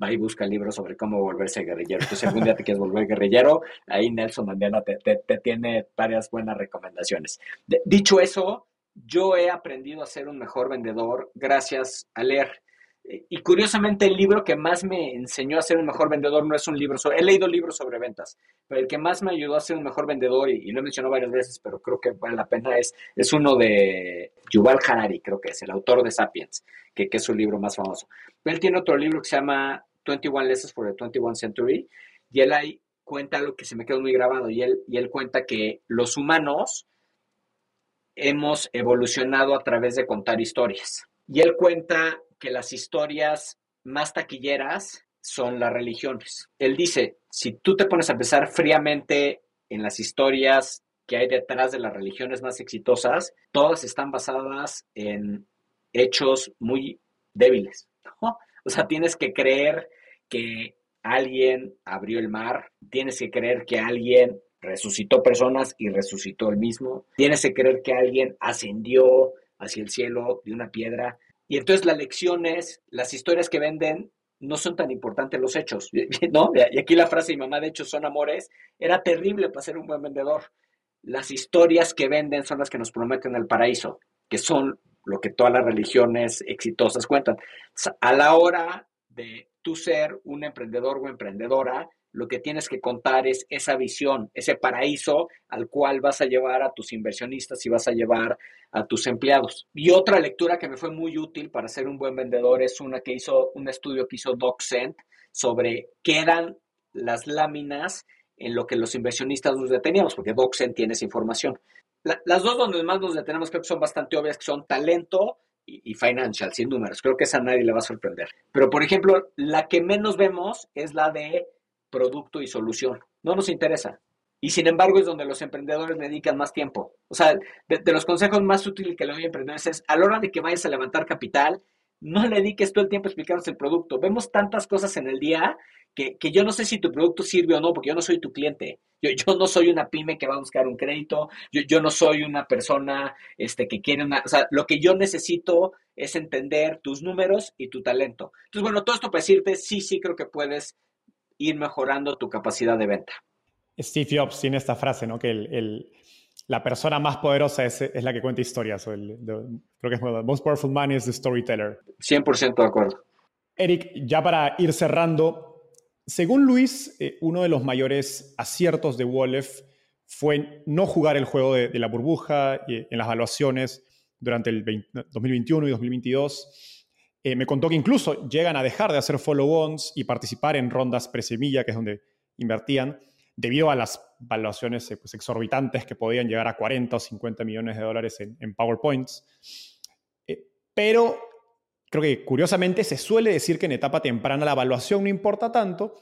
va y busca libros sobre cómo volverse guerrillero. Entonces, si algún día te quieres volver guerrillero, ahí Nelson Mandela te, te, tiene varias buenas recomendaciones. dicho eso, yo he aprendido a ser un mejor vendedor gracias a leer. Y curiosamente el libro que más me enseñó a ser un mejor vendedor no es un libro he leído libros sobre ventas, pero el que más me ayudó a ser un mejor vendedor, y, lo he mencionado varias veces, pero creo que vale la pena, es, es uno de Yuval Harari, creo que es, el autor de Sapiens, que, es su libro más famoso. Él tiene otro libro que se llama 21 Lessons for the 21 Century, y él ahí cuenta lo que se me quedó muy grabado, y él, y él cuenta que los humanos hemos evolucionado a través de contar historias. Y él cuenta que las historias más taquilleras son las religiones. Él dice, si tú te pones a pensar fríamente en las historias que hay detrás de las religiones más exitosas, todas están basadas en hechos muy débiles. O sea, tienes que creer que alguien abrió el mar, tienes que creer que alguien resucitó personas y resucitó el mismo, tienes que creer que alguien ascendió hacia el cielo de una piedra. Y entonces la lección es, las historias que venden no son tan importantes los hechos, <laughs> ¿no? Y aquí la frase de mi mamá, de hecho, son amores, era terrible para ser un buen vendedor. Las historias que venden son las que nos prometen el paraíso, que son lo que todas las religiones exitosas cuentan. A la hora de tú ser un emprendedor o emprendedora, lo que tienes que contar es esa visión, ese paraíso al cual vas a llevar a tus inversionistas y vas a llevar a tus empleados. Y otra lectura que me fue muy útil para ser un buen vendedor es una que hizo, un estudio que hizo DocCent sobre qué eran las láminas en lo que los inversionistas nos deteníamos, porque DocCent tiene esa información. las dos donde más nos detenemos creo que son bastante obvias, que son talento y, y, financial, sin números. Creo que esa a nadie le va a sorprender. Pero, por ejemplo, la que menos vemos es la de producto y solución. No nos interesa. Y sin embargo es donde los emprendedores dedican más tiempo. O sea, de, los consejos más útiles que le doy a emprendedores es, a la hora de que vayas a levantar capital, no le dediques todo el tiempo explicándonos el producto. Vemos tantas cosas en el día que, yo no sé si tu producto sirve o no, porque yo no soy tu cliente. Yo, yo no soy una pyme que va a buscar un crédito. Yo, yo no soy una persona este, que quiere una... O sea, lo que yo necesito es entender tus números y tu talento. Entonces, bueno, todo esto para decirte, sí, sí creo que puedes ir mejorando tu capacidad de venta. Steve Jobs tiene esta frase, ¿no? Que el, la persona más poderosa es, es, la que cuenta historias. creo que es the most powerful man is the storyteller. 100% de acuerdo. Eric, ya para ir cerrando, según Luis, eh, uno de los mayores aciertos de Wolf fue no jugar el juego de, la burbuja y, en las evaluaciones durante el 2021 y 2022 eh, me contó que incluso llegan a dejar de hacer follow-ons y participar en rondas presemilla, que es donde invertían, debido a las valuaciones eh, pues, exorbitantes que podían llegar a 40 o 50 millones de dólares en, PowerPoints. Eh, pero creo que curiosamente se suele decir que en etapa temprana la evaluación no importa tanto,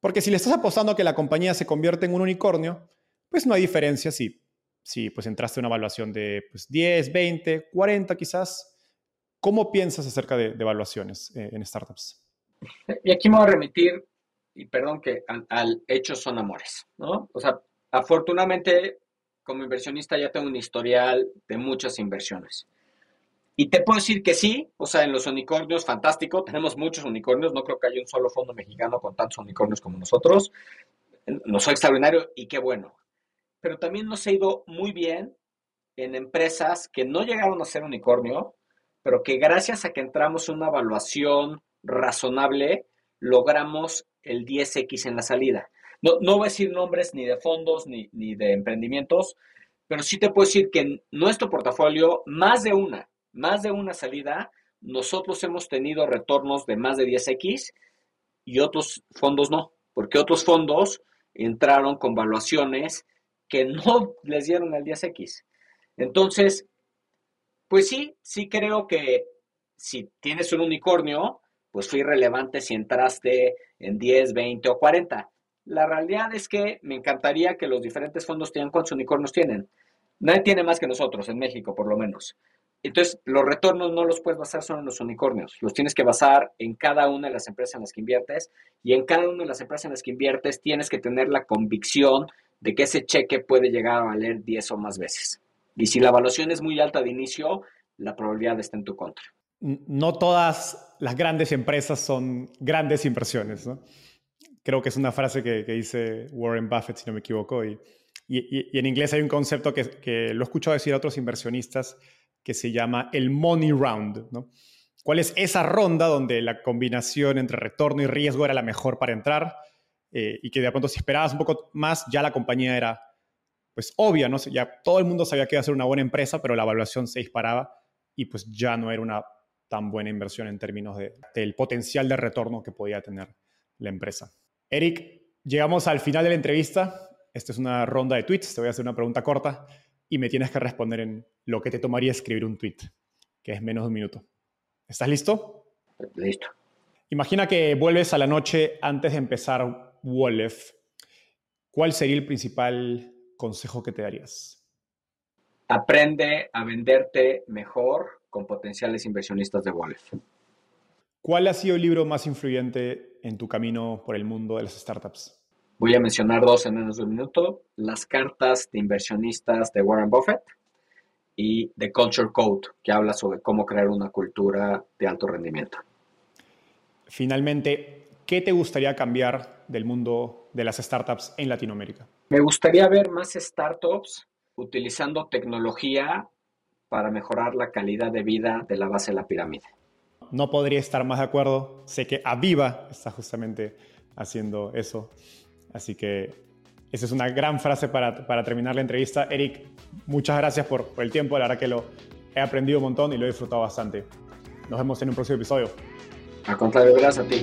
porque si le estás apostando a que la compañía se convierte en un unicornio, pues no hay diferencia si, pues entraste a una evaluación de pues, 10, 20, 40 quizás, ¿Cómo piensas acerca de, evaluaciones eh, en startups? Y aquí me voy a remitir, y perdón que al, hecho son amores, ¿no? O sea, afortunadamente como inversionista ya tengo un historial de muchas inversiones. Y te puedo decir que sí, o sea, en los unicornios, fantástico, tenemos muchos unicornios, no creo que haya un solo fondo mexicano con tantos unicornios como nosotros. Nos fue extraordinario y qué bueno. Pero también nos ha ido muy bien en empresas que no llegaron a ser unicornio, pero que gracias a que entramos en una evaluación razonable, logramos el 10X en la salida. No, no voy a decir nombres ni de fondos ni, ni de emprendimientos, pero sí te puedo decir que en nuestro portafolio, más de una, más de una salida, nosotros hemos tenido retornos de más de 10X y otros fondos no, porque otros fondos entraron con valuaciones que no <laughs> les dieron el 10X. Entonces, pues sí, sí creo que si tienes un unicornio, pues fue irrelevante si entraste en 10, 20 o 40. La realidad es que me encantaría que los diferentes fondos tengan cuántos unicornios tienen. Nadie tiene más que nosotros, en México por lo menos. Entonces, los retornos no los puedes basar solo en los unicornios, los tienes que basar en cada una de las empresas en las que inviertes y en cada una de las empresas en las que inviertes tienes que tener la convicción de que ese cheque puede llegar a valer 10 o más veces. Y si la evaluación es muy alta de inicio, la probabilidad está en tu contra. No todas las grandes empresas son grandes inversiones, ¿no? Creo que es una frase que, dice Warren Buffett, si no me equivoco, y, y, en inglés hay un concepto que, que lo he escuchado decir a otros inversionistas, que se llama el money round. ¿no? ¿Cuál es esa ronda donde la combinación entre retorno y riesgo era la mejor para entrar? Eh, y que de pronto si esperabas un poco más, ya la compañía era pues obvia, ¿no? Ya todo el mundo sabía que iba a ser una buena empresa, pero la evaluación se disparaba y pues ya no era una tan buena inversión en términos de, del potencial de retorno que podía tener la empresa. Eric, llegamos al final de la entrevista. Esta es una ronda de tweets. Te voy a hacer una pregunta corta y me tienes que responder en lo que te tomaría escribir un tweet, que es menos de un minuto. ¿Estás listo? Listo. Imagina que vuelves a la noche antes de empezar Wolf. ¿Cuál sería el principal consejo que te darías? Aprende a venderte mejor con potenciales inversionistas de Wolf. ¿Cuál ha sido el libro más influyente en tu camino por el mundo de las startups? Voy a mencionar dos en menos de un minuto. Las cartas de inversionistas de Warren Buffett y The Culture Code, que habla sobre cómo crear una cultura de alto rendimiento. Finalmente, ¿qué te gustaría cambiar del mundo de las startups en Latinoamérica? Me gustaría ver más startups utilizando tecnología para mejorar la calidad de vida de la base de la pirámide. No podría estar más de acuerdo. Sé que Aviva está justamente haciendo eso. Así que esa es una gran frase para, terminar la entrevista. Eric, muchas gracias por, el tiempo. La verdad que lo he aprendido un montón y lo he disfrutado bastante. Nos vemos en un próximo episodio. A contrario, gracias a ti.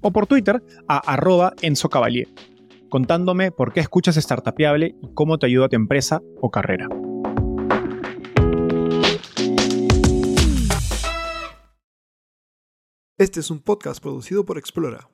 o por Twitter a arroba enzocavalier, contándome por qué escuchas Startapeable y cómo te ayuda a tu empresa o carrera. Este es un podcast producido por Explora.